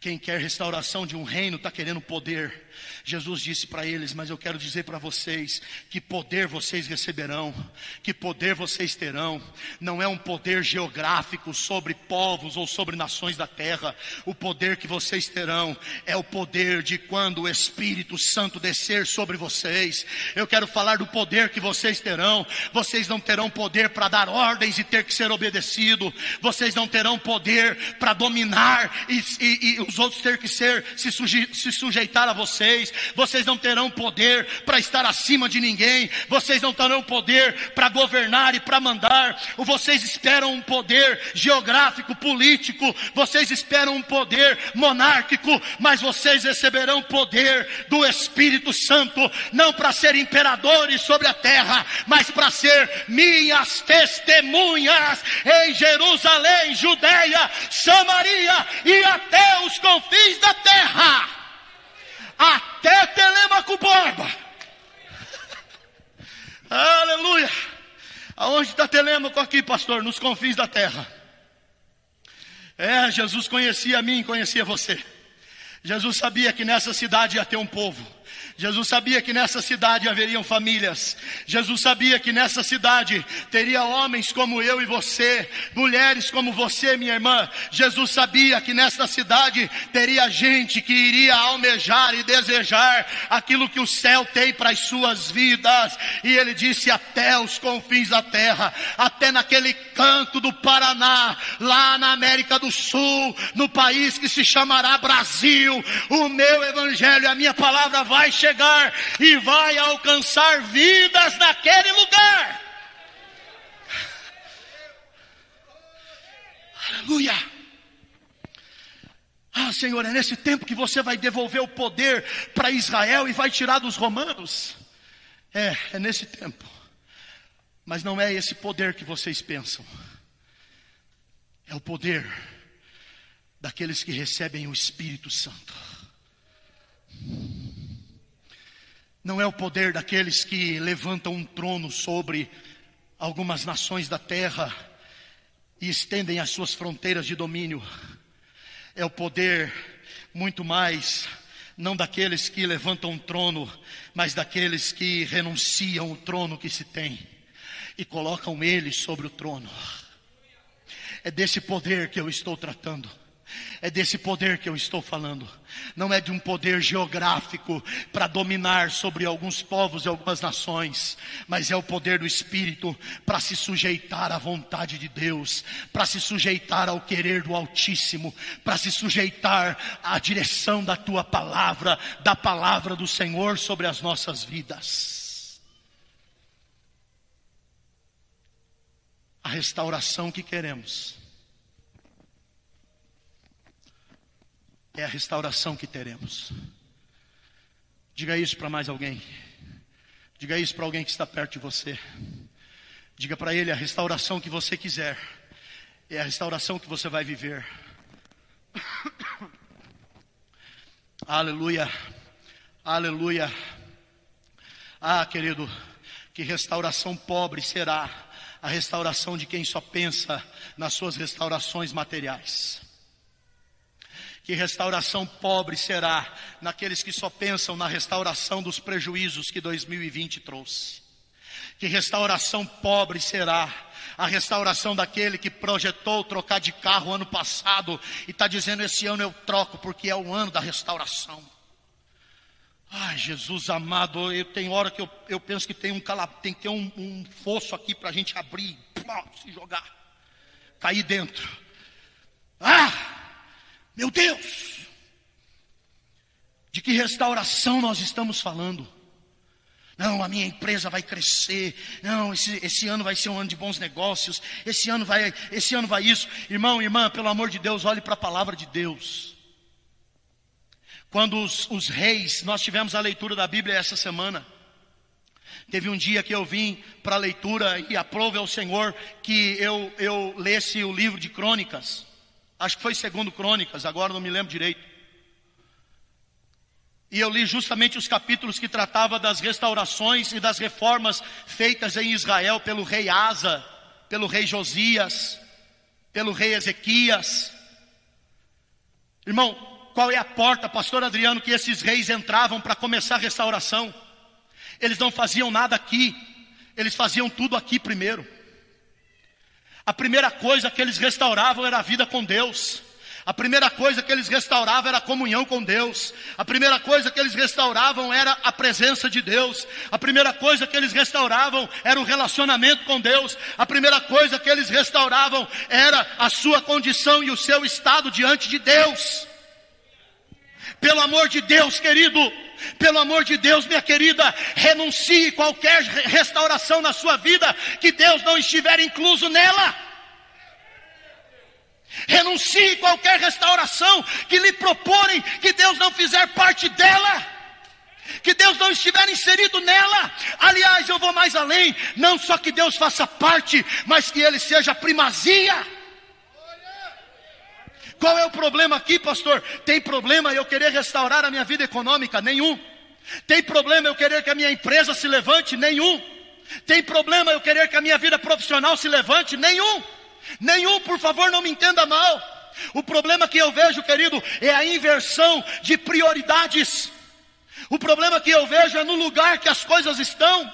Quem quer restauração de um reino está querendo poder. Jesus disse para eles: Mas eu quero dizer para vocês que poder vocês receberão, que poder vocês terão. Não é um poder geográfico sobre povos ou sobre nações da terra. O poder que vocês terão é o poder de quando o Espírito Santo descer sobre vocês. Eu quero falar do poder que vocês terão. Vocês não terão poder para dar ordens e ter que ser obedecido. Vocês não terão poder para dominar e, e, e os outros ter que ser, se, suje, se sujeitar a vocês, vocês não terão poder para estar acima de ninguém, vocês não terão poder para governar e para mandar, vocês esperam um poder geográfico, político, vocês esperam um poder monárquico, mas vocês receberão poder do Espírito Santo, não para ser imperadores sobre a terra, mas para ser minhas testemunhas em Jerusalém, Judeia, Samaria e até os confins da terra, até Telemaco Borba. Aleluia. Aonde está Telemaco aqui, pastor? Nos confins da terra. É, Jesus conhecia a mim, conhecia você. Jesus sabia que nessa cidade ia ter um povo. Jesus sabia que nessa cidade haveriam famílias. Jesus sabia que nessa cidade teria homens como eu e você, mulheres como você, minha irmã. Jesus sabia que nessa cidade teria gente que iria almejar e desejar aquilo que o céu tem para as suas vidas. E ele disse até os confins da terra, até naquele canto do Paraná, lá na América do Sul, no país que se chamará Brasil, o meu evangelho, a minha palavra vai chegar chegar e vai alcançar vidas naquele lugar. Aleluia. Ah, Senhor, é nesse tempo que você vai devolver o poder para Israel e vai tirar dos romanos. É, é nesse tempo. Mas não é esse poder que vocês pensam. É o poder daqueles que recebem o Espírito Santo. Não é o poder daqueles que levantam um trono sobre algumas nações da terra e estendem as suas fronteiras de domínio. É o poder muito mais não daqueles que levantam um trono, mas daqueles que renunciam o trono que se tem e colocam ele sobre o trono. É desse poder que eu estou tratando. É desse poder que eu estou falando. Não é de um poder geográfico para dominar sobre alguns povos e algumas nações, mas é o poder do Espírito para se sujeitar à vontade de Deus, para se sujeitar ao querer do Altíssimo, para se sujeitar à direção da tua palavra, da palavra do Senhor sobre as nossas vidas. A restauração que queremos é a restauração que teremos. Diga isso para mais alguém. Diga isso para alguém que está perto de você. Diga para ele a restauração que você quiser. É a restauração que você vai viver. Aleluia. Aleluia. Ah, querido, que restauração pobre será a restauração de quem só pensa nas suas restaurações materiais. Que restauração pobre será naqueles que só pensam na restauração dos prejuízos que 2020 trouxe. Que restauração pobre será a restauração daquele que projetou trocar de carro ano passado e está dizendo: esse ano eu troco porque é o ano da restauração. Ai, Jesus amado, eu tenho hora que eu, eu penso que tem um tem que ter um, um fosso aqui para a gente abrir, se jogar, cair dentro. Ah, meu Deus! De que restauração nós estamos falando? Não, a minha empresa vai crescer. Não, esse, esse ano vai ser um ano de bons negócios. Esse ano vai, esse ano vai isso. Irmão, irmã, pelo amor de Deus, olhe para a palavra de Deus. Quando os, os reis, nós tivemos a leitura da Bíblia essa semana. Teve um dia que eu vim para a leitura e aprove ao Senhor que eu, eu lesse o livro de crônicas. Acho que foi segundo crônicas, agora não me lembro direito. E eu li justamente os capítulos que tratava das restaurações e das reformas feitas em Israel pelo rei Asa, pelo rei Josias, pelo rei Ezequias. Irmão, qual é a porta, pastor Adriano, que esses reis entravam para começar a restauração? Eles não faziam nada aqui, eles faziam tudo aqui primeiro. A primeira coisa que eles restauravam era a vida com Deus. A primeira coisa que eles restauravam era a comunhão com Deus. A primeira coisa que eles restauravam era a presença de Deus. A primeira coisa que eles restauravam era o relacionamento com Deus. A primeira coisa que eles restauravam era a sua condição e o seu estado diante de Deus. Pelo amor de Deus, querido, pelo amor de Deus, minha querida, renuncie qualquer restauração na sua vida que Deus não estiver incluso nela. Renuncie qualquer restauração que lhe proporem que Deus não fizer parte dela. Que Deus não estiver inserido nela. Aliás, eu vou mais além. Não só que Deus faça parte, mas que Ele seja primazia. Qual é o problema aqui, pastor? Tem problema eu querer restaurar a minha vida econômica? Nenhum. Tem problema eu querer que a minha empresa se levante? Nenhum. Tem problema eu querer que a minha vida profissional se levante? Nenhum. Nenhum, por favor, não me entenda mal. O problema que eu vejo, querido, é a inversão de prioridades. O problema que eu vejo é no lugar que as coisas estão.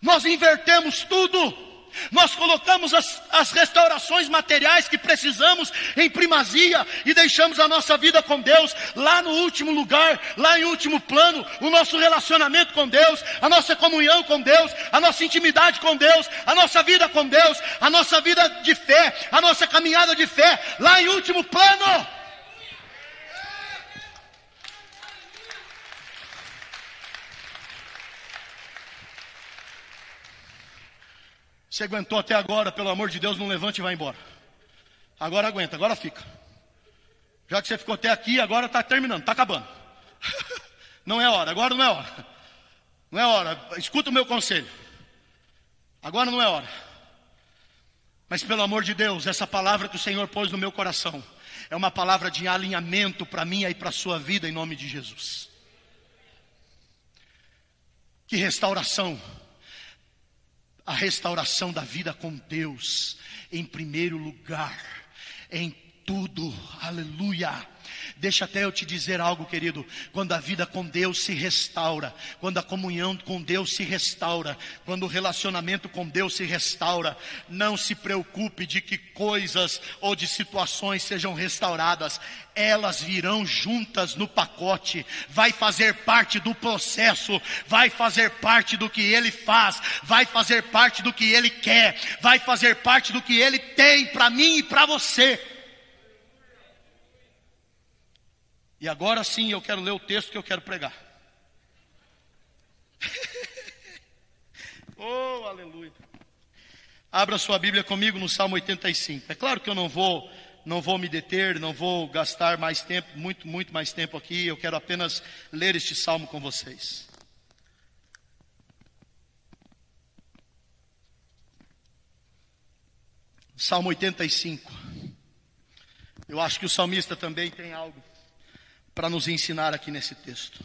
Nós invertemos tudo. Nós colocamos as, as, restaurações materiais que precisamos em primazia e deixamos a nossa vida com Deus lá no último lugar, lá em último plano, o nosso relacionamento com Deus, a nossa comunhão com Deus, a nossa intimidade com Deus, a nossa vida com Deus, a nossa vida de fé, a nossa caminhada de fé, lá em último plano. Você aguentou até agora, pelo amor de Deus, não levante e vai embora. Agora aguenta, agora fica. Já que você ficou até aqui, agora está terminando, está acabando. não é hora, agora não é hora. Não é hora. Escuta o meu conselho. Agora não é hora. Mas pelo amor de Deus, essa palavra que o Senhor pôs no meu coração é uma palavra de alinhamento para mim e para a sua vida em nome de Jesus. Que restauração a restauração da vida com Deus em primeiro lugar, em tudo, aleluia. Deixa até eu te dizer algo, querido. Quando a vida com Deus se restaura, quando a comunhão com Deus se restaura, quando o relacionamento com Deus se restaura, não se preocupe de que coisas ou de situações sejam restauradas, elas virão juntas no pacote, vai fazer parte do processo, vai fazer parte do que Ele faz, vai fazer parte do que Ele quer, vai fazer parte do que Ele tem para mim e para você. E agora sim eu quero ler o texto que eu quero pregar. oh, aleluia. Abra sua Bíblia comigo no Salmo 85. É claro que eu não vou não vou me deter, não vou gastar mais tempo, muito, muito mais tempo aqui. Eu quero apenas ler este salmo com vocês. Salmo 85. Eu acho que o salmista também tem algo para nos ensinar aqui nesse texto.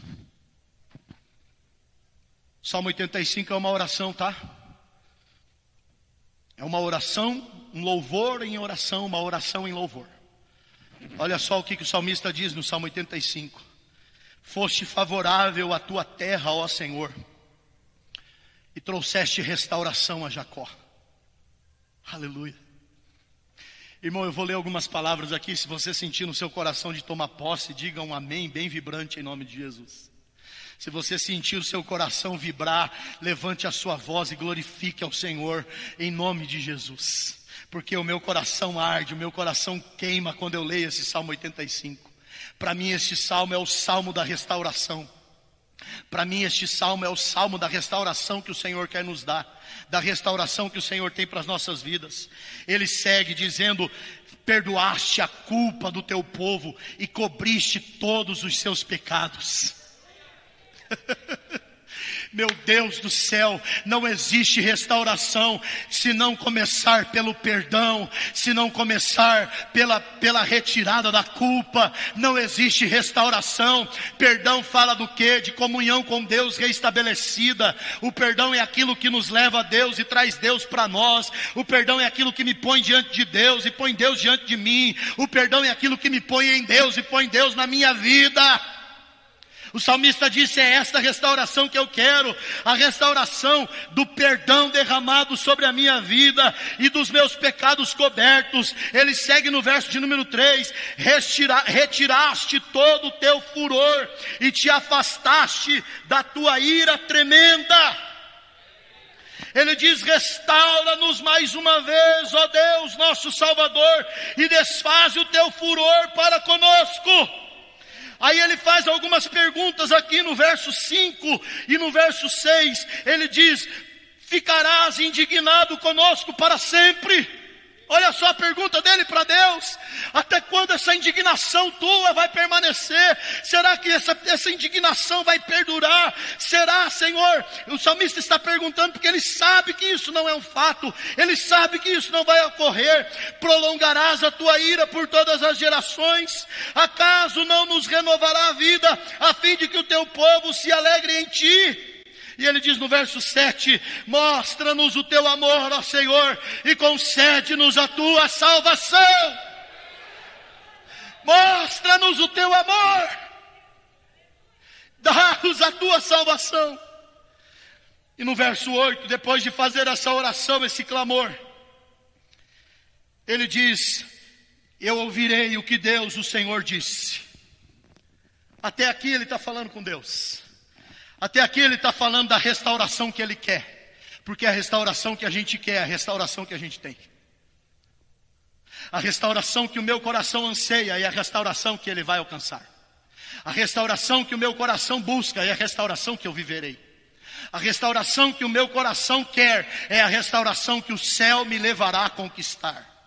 Salmo 85 é uma oração, tá? É uma oração, um louvor em oração, uma oração em louvor. Olha só o que, que o salmista diz no Salmo 85: Foste favorável à tua terra, ó Senhor, e trouxeste restauração a Jacó. Aleluia. Irmão, eu vou ler algumas palavras aqui. Se você sentir no seu coração de tomar posse, diga um amém bem vibrante em nome de Jesus. Se você sentir o seu coração vibrar, levante a sua voz e glorifique ao Senhor em nome de Jesus. Porque o meu coração arde, o meu coração queima quando eu leio esse Salmo 85. Para mim, este salmo é o salmo da restauração. Para mim, este salmo é o salmo da restauração que o Senhor quer nos dar, da restauração que o Senhor tem para as nossas vidas. Ele segue dizendo: Perdoaste a culpa do teu povo e cobriste todos os seus pecados. Meu Deus do céu, não existe restauração se não começar pelo perdão, se não começar pela, pela retirada da culpa, não existe restauração. Perdão fala do que? De comunhão com Deus reestabelecida. O perdão é aquilo que nos leva a Deus e traz Deus para nós. O perdão é aquilo que me põe diante de Deus e põe Deus diante de mim. O perdão é aquilo que me põe em Deus e põe Deus na minha vida. O salmista disse: É esta restauração que eu quero, a restauração do perdão derramado sobre a minha vida e dos meus pecados cobertos. Ele segue no verso de número 3: Retira, Retiraste todo o teu furor e te afastaste da tua ira tremenda. Ele diz: restaura-nos mais uma vez, ó Deus, nosso Salvador, e desfaz o teu furor para conosco. Aí ele faz algumas perguntas aqui no verso 5 e no verso 6. Ele diz: Ficarás indignado conosco para sempre. Olha só a pergunta dele para Deus: até quando essa indignação tua vai permanecer? Será que essa, essa indignação vai perdurar? Será, Senhor? O salmista está perguntando porque ele sabe que isso não é um fato, ele sabe que isso não vai ocorrer. Prolongarás a tua ira por todas as gerações? Acaso não nos renovará a vida, a fim de que o teu povo se alegre em ti? E ele diz no verso 7: Mostra-nos o teu amor, ó Senhor, e concede-nos a tua salvação. Mostra-nos o teu amor, dá-nos a tua salvação. E no verso 8, depois de fazer essa oração, esse clamor, ele diz: Eu ouvirei o que Deus, o Senhor, disse. Até aqui ele está falando com Deus. Até aqui ele está falando da restauração que ele quer, porque a restauração que a gente quer é a restauração que a gente tem. A restauração que o meu coração anseia é a restauração que ele vai alcançar. A restauração que o meu coração busca é a restauração que eu viverei. A restauração que o meu coração quer é a restauração que o céu me levará a conquistar.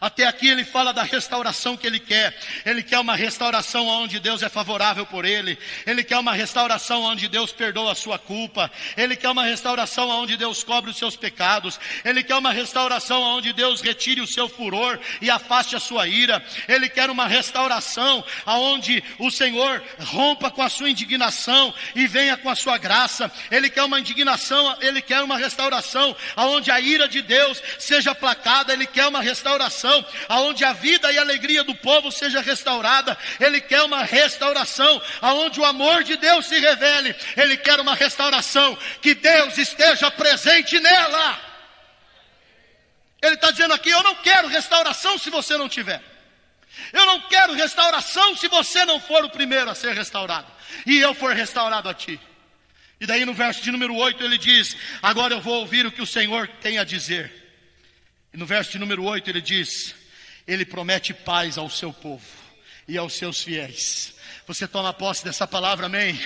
Até aqui ele fala da restauração que ele quer. Ele quer uma restauração onde Deus é favorável por ele. Ele quer uma restauração onde Deus perdoa a sua culpa. Ele quer uma restauração onde Deus cobre os seus pecados. Ele quer uma restauração onde Deus retire o seu furor e afaste a sua ira. Ele quer uma restauração onde o Senhor rompa com a sua indignação e venha com a sua graça. Ele quer uma indignação, ele quer uma restauração onde a ira de Deus seja placada. Ele quer uma restauração restauração, aonde a vida e a alegria do povo seja restaurada. Ele quer uma restauração, aonde o amor de Deus se revele. Ele quer uma restauração que Deus esteja presente nela. Ele está dizendo aqui: eu não quero restauração se você não tiver. Eu não quero restauração se você não for o primeiro a ser restaurado. E eu for restaurado a ti. E daí no verso de número 8 ele diz: Agora eu vou ouvir o que o Senhor tem a dizer. E no verso número 8 ele diz: Ele promete paz ao seu povo e aos seus fiéis. Você toma posse dessa palavra, amém?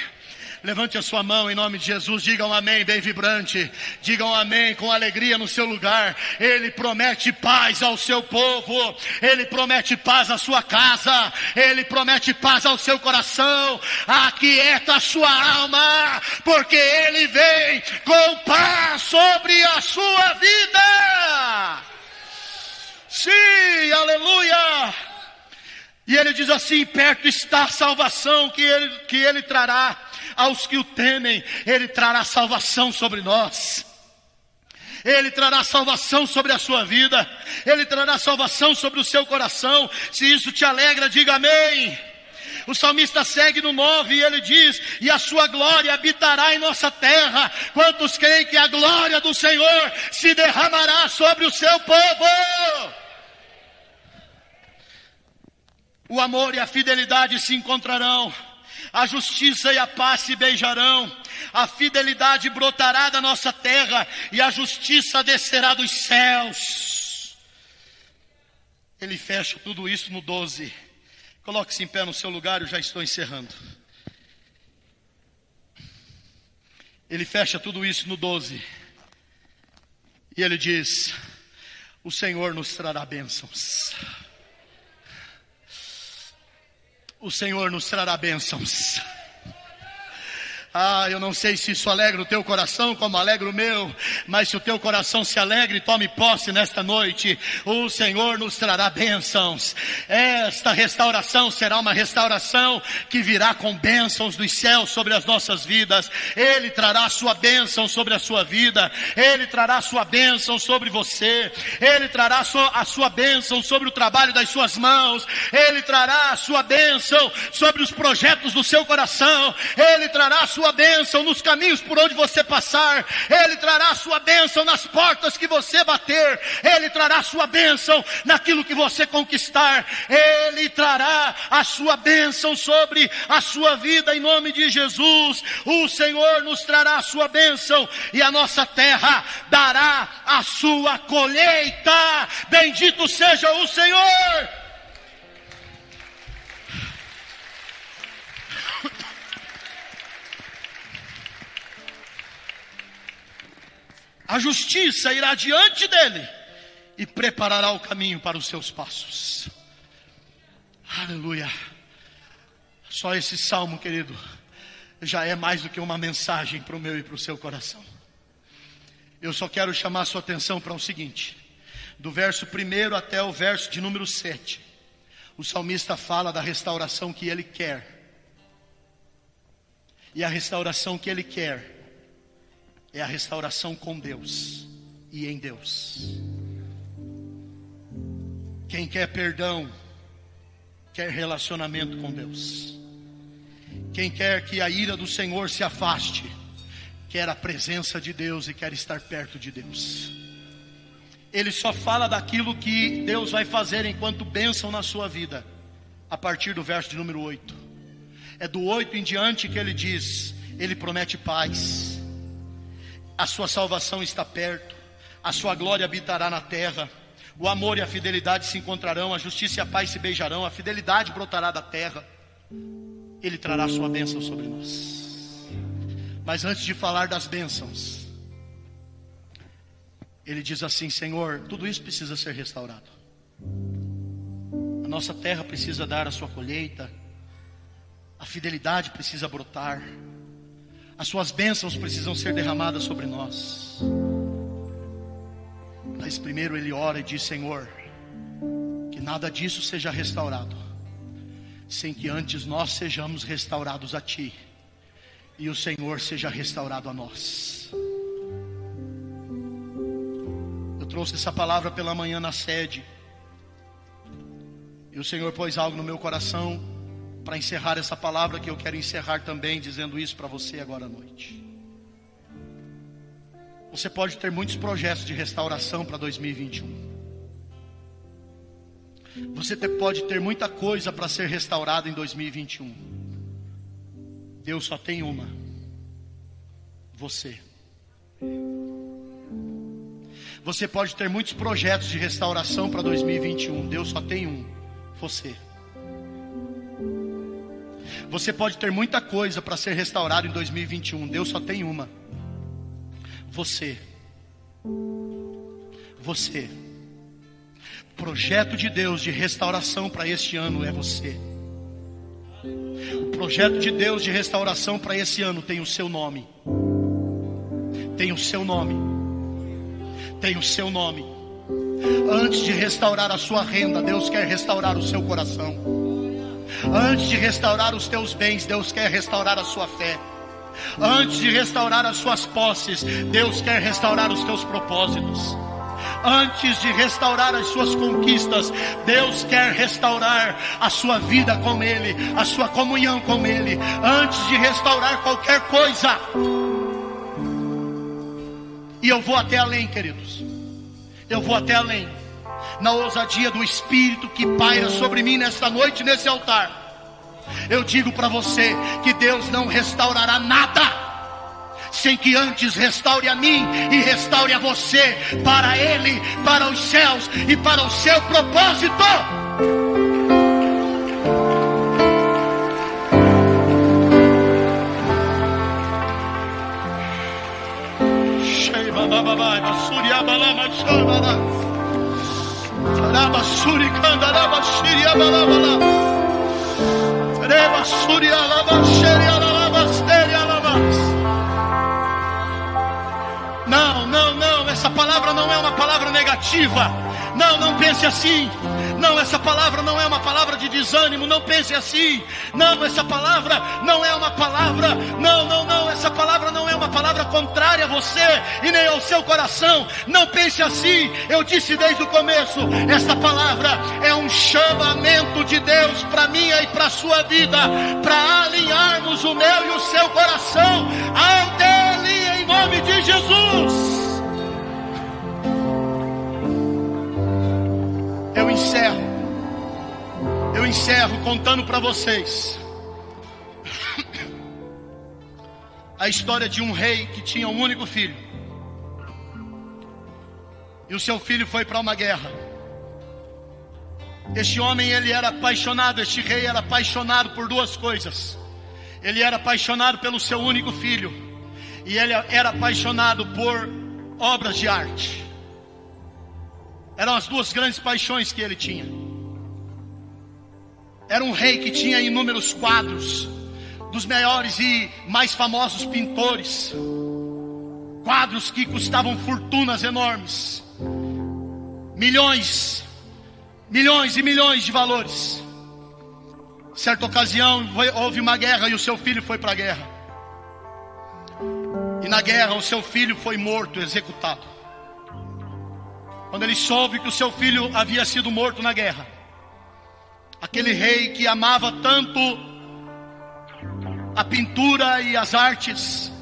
Levante a sua mão em nome de Jesus, diga um amém bem vibrante, diga um amém com alegria no seu lugar. Ele promete paz ao seu povo, ele promete paz à sua casa, ele promete paz ao seu coração. Aquieta a sua alma, porque ele vem com paz sobre a sua vida. Sim, aleluia! E ele diz assim: perto está a salvação que ele, que ele trará aos que o temem, ele trará salvação sobre nós. Ele trará salvação sobre a sua vida, Ele trará salvação sobre o seu coração. Se isso te alegra, diga amém. O salmista segue no 9 e ele diz: E a sua glória habitará em nossa terra. Quantos creem que a glória do Senhor se derramará sobre o seu povo? O amor e a fidelidade se encontrarão a justiça e a paz se beijarão, a fidelidade brotará da nossa terra e a justiça descerá dos céus. Ele fecha tudo isso no 12. Coloque-se em pé no seu lugar, eu já estou encerrando. Ele fecha tudo isso no 12. E ele diz: O Senhor nos trará bênçãos o Senhor nos trará bênçãos. Ah, eu não sei se isso alegra o teu coração como alegra o meu, mas se o teu coração se alegre, tome posse nesta noite. O Senhor nos trará bênçãos. Esta restauração será uma restauração que virá com bênçãos dos céus sobre as nossas vidas. Ele trará sua bênção sobre a sua vida. Ele trará sua bênção sobre você. Ele trará a sua, a sua bênção sobre o trabalho das suas mãos. Ele trará a sua bênção sobre os projetos do seu coração. Ele trará a sua sua bênção nos caminhos por onde você passar, Ele trará a sua bênção nas portas que você bater, Ele trará a sua bênção naquilo que você conquistar, Ele trará a sua bênção sobre a sua vida em nome de Jesus. O Senhor nos trará a sua bênção e a nossa terra dará a sua colheita. Bendito seja o Senhor. A justiça irá diante dele e preparará o caminho para os seus passos. Aleluia. Só esse salmo, querido, já é mais do que uma mensagem para o meu e para o seu coração. Eu só quero chamar a sua atenção para o seguinte: do verso 1 até o verso de número 7, o salmista fala da restauração que ele quer. E a restauração que ele quer é a restauração com Deus e em Deus. Quem quer perdão, quer relacionamento com Deus. Quem quer que a ira do Senhor se afaste, quer a presença de Deus e quer estar perto de Deus. Ele só fala daquilo que Deus vai fazer enquanto bênção na sua vida, a partir do verso de número 8. É do 8 em diante que ele diz: Ele promete paz, a sua salvação está perto, a sua glória habitará na terra. O amor e a fidelidade se encontrarão, a justiça e a paz se beijarão, a fidelidade brotará da terra. Ele trará sua bênção sobre nós. Mas antes de falar das bênçãos, ele diz assim: Senhor, tudo isso precisa ser restaurado. A nossa terra precisa dar a sua colheita, a fidelidade precisa brotar, as suas bênçãos precisam ser derramadas sobre nós. Mas primeiro ele ora e diz: Senhor, que nada disso seja restaurado, sem que antes nós sejamos restaurados a Ti e o Senhor seja restaurado a nós. Eu trouxe essa palavra pela manhã na sede, e o Senhor pôs algo no meu coração para encerrar essa palavra, que eu quero encerrar também dizendo isso para você agora à noite. Você pode ter muitos projetos de restauração para 2021. Você pode ter muita coisa para ser restaurada em 2021. Deus só tem uma: você. Você pode ter muitos projetos de restauração para 2021. Deus só tem um: você. Você pode ter muita coisa para ser restaurado em 2021. Deus só tem uma. Você. Você. O projeto de Deus de restauração para este ano é você. O projeto de Deus de restauração para esse ano tem o seu nome. Tem o seu nome. Tem o seu nome. Antes de restaurar a sua renda, Deus quer restaurar o seu coração. Antes de restaurar os teus bens, Deus quer restaurar a sua fé. Antes de restaurar as suas posses, Deus quer restaurar os teus propósitos. Antes de restaurar as suas conquistas, Deus quer restaurar a sua vida com Ele, a sua comunhão com Ele. Antes de restaurar qualquer coisa, e eu vou até além, queridos. Eu vou até além. Na ousadia do Espírito que paira sobre mim nesta noite, nesse altar. Eu digo para você que Deus não restaurará nada sem que antes restaure a mim e restaure a você para Ele, para os céus e para o seu propósito. Não, não, não, essa palavra não é uma palavra negativa. Não, não pense assim. Não, essa palavra não é uma palavra de desânimo. Não pense assim. Não, essa palavra não é uma palavra. Não, não, não. Essa palavra não é uma palavra contrária a você e nem ao seu coração. Não pense assim. Eu disse desde o começo: essa palavra é um chamamento de Deus para minha e para a sua vida, para alinharmos o meu e o seu coração ao dele em nome de Jesus. Eu encerro. Eu encerro contando para vocês a história de um rei que tinha um único filho. E o seu filho foi para uma guerra. Este homem, ele era apaixonado, este rei era apaixonado por duas coisas. Ele era apaixonado pelo seu único filho, e ele era apaixonado por obras de arte. Eram as duas grandes paixões que ele tinha. Era um rei que tinha inúmeros quadros dos maiores e mais famosos pintores. Quadros que custavam fortunas enormes. Milhões, milhões e milhões de valores. Certa ocasião houve uma guerra e o seu filho foi para a guerra. E na guerra o seu filho foi morto, executado. Quando ele soube que o seu filho havia sido morto na guerra, aquele rei que amava tanto a pintura e as artes,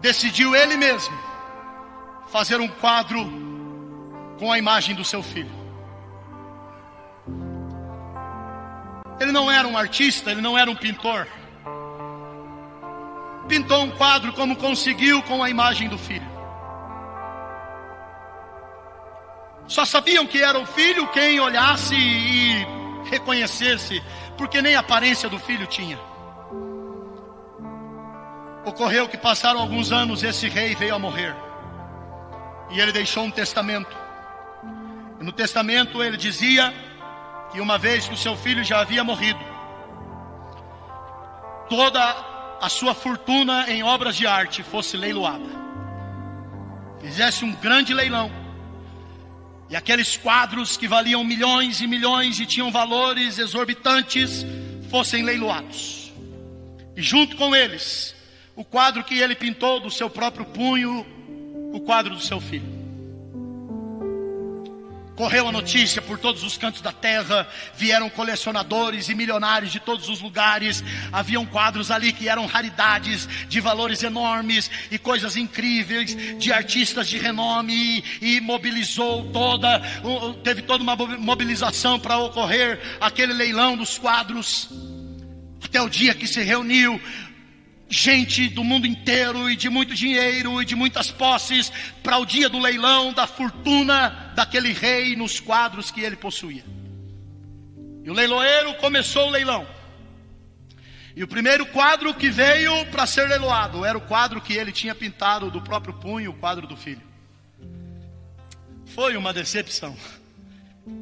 decidiu ele mesmo fazer um quadro com a imagem do seu filho. Ele não era um artista, ele não era um pintor. Pintou um quadro como conseguiu com a imagem do filho. Só sabiam que era o filho quem olhasse e reconhecesse, porque nem a aparência do filho tinha. Ocorreu que passaram alguns anos, esse rei veio a morrer. E ele deixou um testamento. E no testamento ele dizia que uma vez que o seu filho já havia morrido, toda a sua fortuna em obras de arte fosse leiloada. Fizesse um grande leilão e aqueles quadros que valiam milhões e milhões e tinham valores exorbitantes fossem leiloados. E junto com eles, o quadro que ele pintou do seu próprio punho, o quadro do seu filho. Correu a notícia por todos os cantos da terra, vieram colecionadores e milionários de todos os lugares. Haviam quadros ali que eram raridades, de valores enormes e coisas incríveis, de artistas de renome, e, mobilizou toda, teve toda uma mobilização para ocorrer aquele leilão dos quadros. Até o dia que se reuniu gente do mundo inteiro e de muito dinheiro e de muitas posses para o dia do leilão da fortuna daquele rei nos quadros que ele possuía. E o leiloeiro começou o leilão. E o primeiro quadro que veio para ser leiloado era o quadro que ele tinha pintado do próprio punho, o quadro do filho. Foi uma decepção.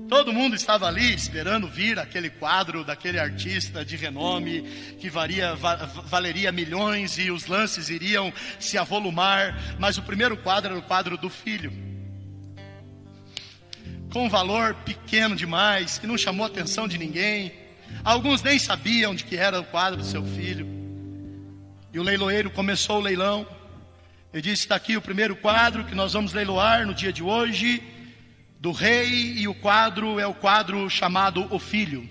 Todo mundo estava ali esperando vir aquele quadro daquele artista de renome que varia, valeria milhões e os lances iriam se avolumar, mas o primeiro quadro era o quadro do filho. Com um valor pequeno demais, que não chamou a atenção de ninguém. Alguns nem sabiam de que era o quadro do seu filho. E o leiloeiro começou o leilão. Ele disse: Está aqui o primeiro quadro que nós vamos leiloar no dia de hoje, do rei, e o quadro é o quadro chamado O Filho.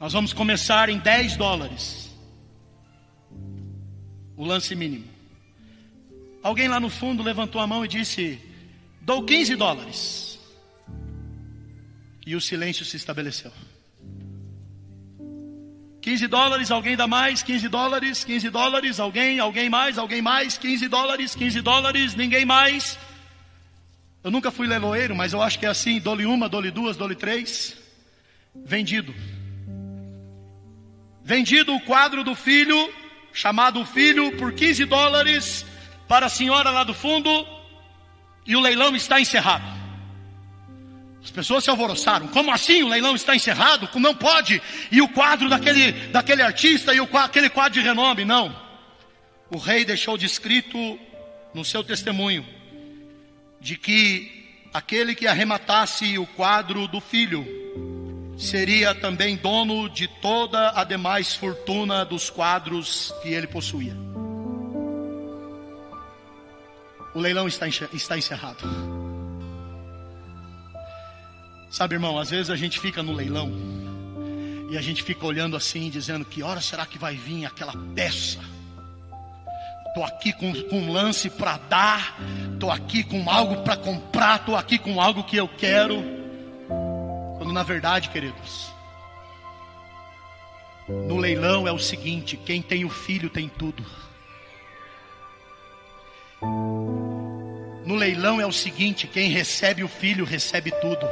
Nós vamos começar em 10 dólares. O lance mínimo. Alguém lá no fundo levantou a mão e disse: Dou 15 dólares. E o silêncio se estabeleceu. 15 dólares, alguém dá mais, 15 dólares, 15 dólares, alguém, alguém mais, alguém mais, 15 dólares, 15 dólares, ninguém mais. Eu nunca fui leiloeiro, mas eu acho que é assim: dole uma, dole duas, dole três. Vendido. Vendido o quadro do filho, chamado Filho, por 15 dólares para a senhora lá do fundo, e o leilão está encerrado. As pessoas se alvoroçaram. Como assim o leilão está encerrado? Como não pode? E o quadro daquele, daquele artista e o, aquele quadro de renome? Não. O rei deixou descrito no seu testemunho de que aquele que arrematasse o quadro do filho seria também dono de toda a demais fortuna dos quadros que ele possuía. O leilão está, está encerrado. Sabe, irmão, às vezes a gente fica no leilão e a gente fica olhando assim, dizendo: que hora será que vai vir aquela peça? Estou aqui com, com um lance para dar, estou aqui com algo para comprar, estou aqui com algo que eu quero. Quando na verdade, queridos, no leilão é o seguinte: quem tem o filho tem tudo. No leilão é o seguinte: quem recebe o filho recebe tudo.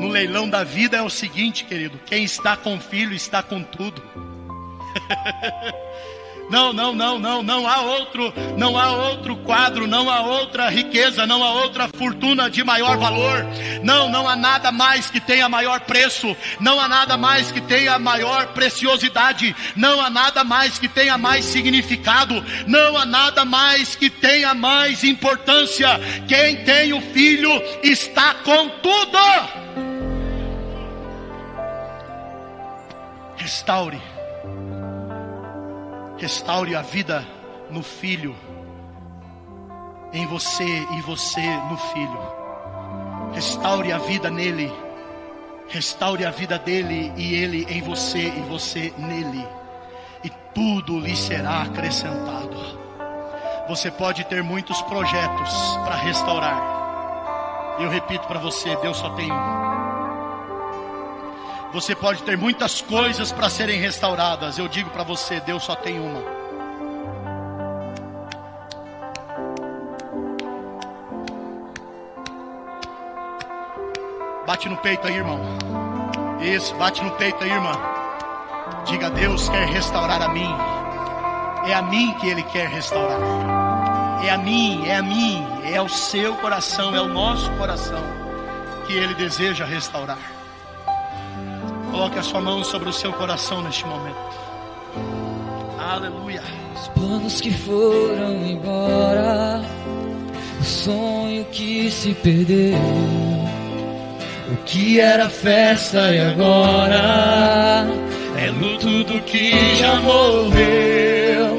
No leilão da vida é o seguinte, querido: quem está com o filho está com tudo. Não, não, não, não, não há outro, não há outro quadro, não há outra riqueza, não há outra fortuna de maior valor. Não, não há nada mais que tenha maior preço, não há nada mais que tenha maior preciosidade, não há nada mais que tenha mais significado, não há nada mais que tenha mais importância. Quem tem o filho está com tudo. Restaure Restaure a vida no filho, em você e você no filho. Restaure a vida nele, restaure a vida dele e ele em você e você nele, e tudo lhe será acrescentado. Você pode ter muitos projetos para restaurar. Eu repito para você: Deus só tem um. Você pode ter muitas coisas para serem restauradas. Eu digo para você, Deus só tem uma. Bate no peito aí, irmão. Isso, bate no peito aí, irmã. Diga, Deus quer restaurar a mim. É a mim que Ele quer restaurar. É a mim, é a mim, é o seu coração, é o nosso coração que Ele deseja restaurar. Coloque a sua mão sobre o seu coração neste momento. Aleluia. Os planos que foram embora, o sonho que se perdeu, o que era festa e agora é luto do que já morreu.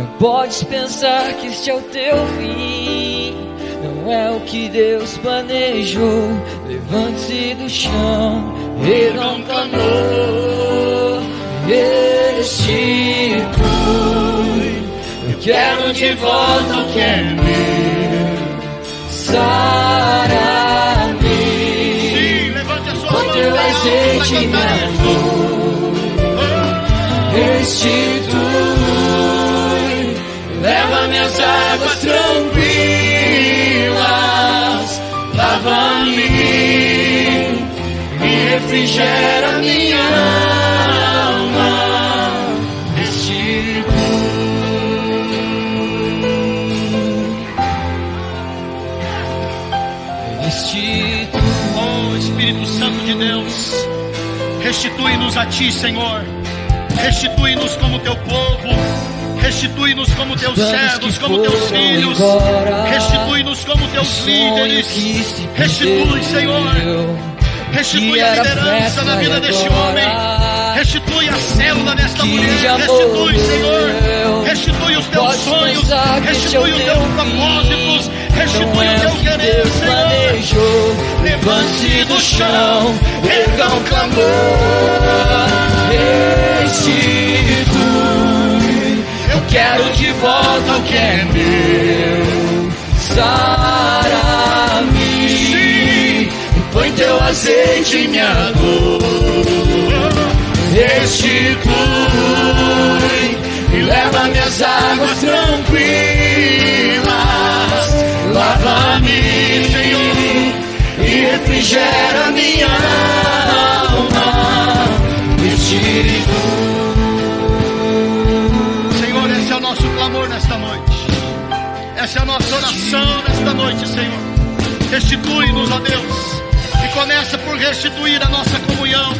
Não podes pensar que este é o teu fim. Não é o que Deus planejou. Levante-se do chão e clamou, restitui. Eu quero de volta o que é meu, sara-me. Com teu azeite e minha flor, restitui. Refrigera minha alma. Restitui. Restitui. Oh Espírito Santo de Deus, restitui-nos a Ti, Senhor. Restitui-nos como Teu povo. Restitui-nos como teus servos, como teus filhos. Restitui-nos como teus líderes. Restitui, Senhor. Restitui a liderança na vida deste homem. Restitui a célula desta mulher. Restitui, Senhor. Restitui os teus sonhos. Restitui os teus propósitos. Restitui o teu querer, Senhor. Levante-se do chão, erga um clamor. Restitui. Eu quero de volta o que é meu. Sara-me. Azeite minha dor. Restitui e leva minhas águas tranquilas. Lava-me, Senhor, e refrigera minha alma. Espírito. Senhor, esse é o nosso clamor nesta noite. Essa é a nossa oração nesta noite, Senhor. Restitui-nos, ó Deus. Começa por restituir a nossa comunhão.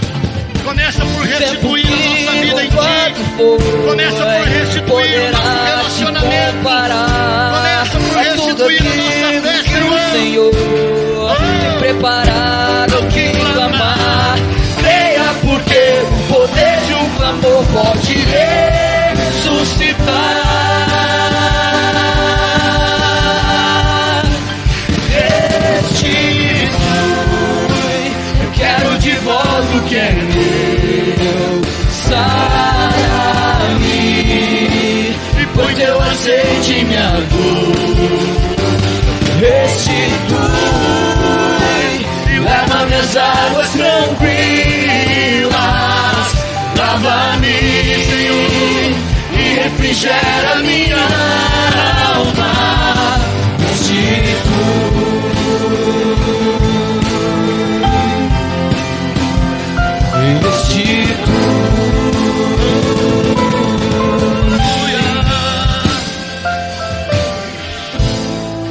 Começa por restituir a nossa vida em Ti. Começa por restituir o nosso relacionamento. Começa por restituir a nossa fé, Senhor. Senhor tem preparado que clamar. Creia porque o poder de um clamor pode ressuscitar. Refrigera minha alma. Restitui,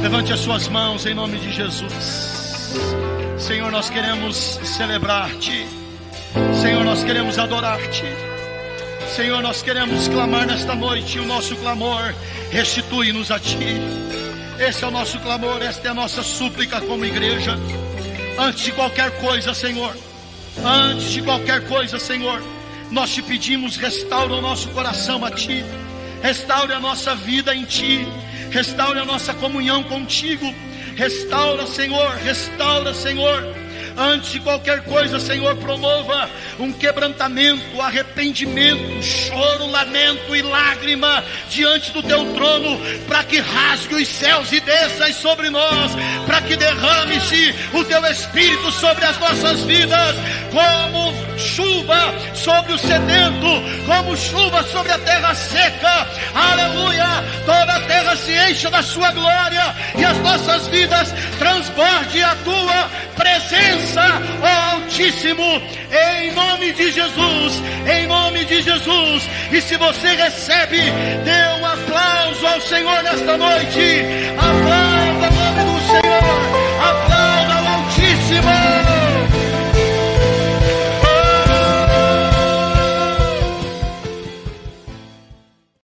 Levante as suas mãos em nome de Jesus. Senhor, nós queremos celebrar-te. Senhor, nós queremos adorar-te. Senhor, nós queremos clamar nesta noite o nosso clamor. Restitui-nos a ti. Esse é o nosso clamor, esta é a nossa súplica como igreja. Antes de qualquer coisa, Senhor, antes de qualquer coisa, Senhor, nós te pedimos, restaura o nosso coração a ti, restaure a nossa vida em ti, restaure a nossa comunhão contigo, restaura, Senhor, restaura, Senhor. Antes de qualquer coisa, Senhor, promova um quebrantamento, arrependimento, choro, lamento e lágrima diante do teu trono, para que rasgue os céus e desças sobre nós, para que derrame-se o teu espírito sobre as nossas vidas, como chuva sobre o sedento, como chuva sobre a terra seca. Aleluia! Toda a terra se encha da sua glória e as nossas vidas transborde a tua presença, ó Altíssimo, em nome de Jesus, em nome de Jesus. E se você recebe, dê um aplauso ao Senhor nesta noite. Aplauda o nome do Senhor, aplauda o Altíssimo.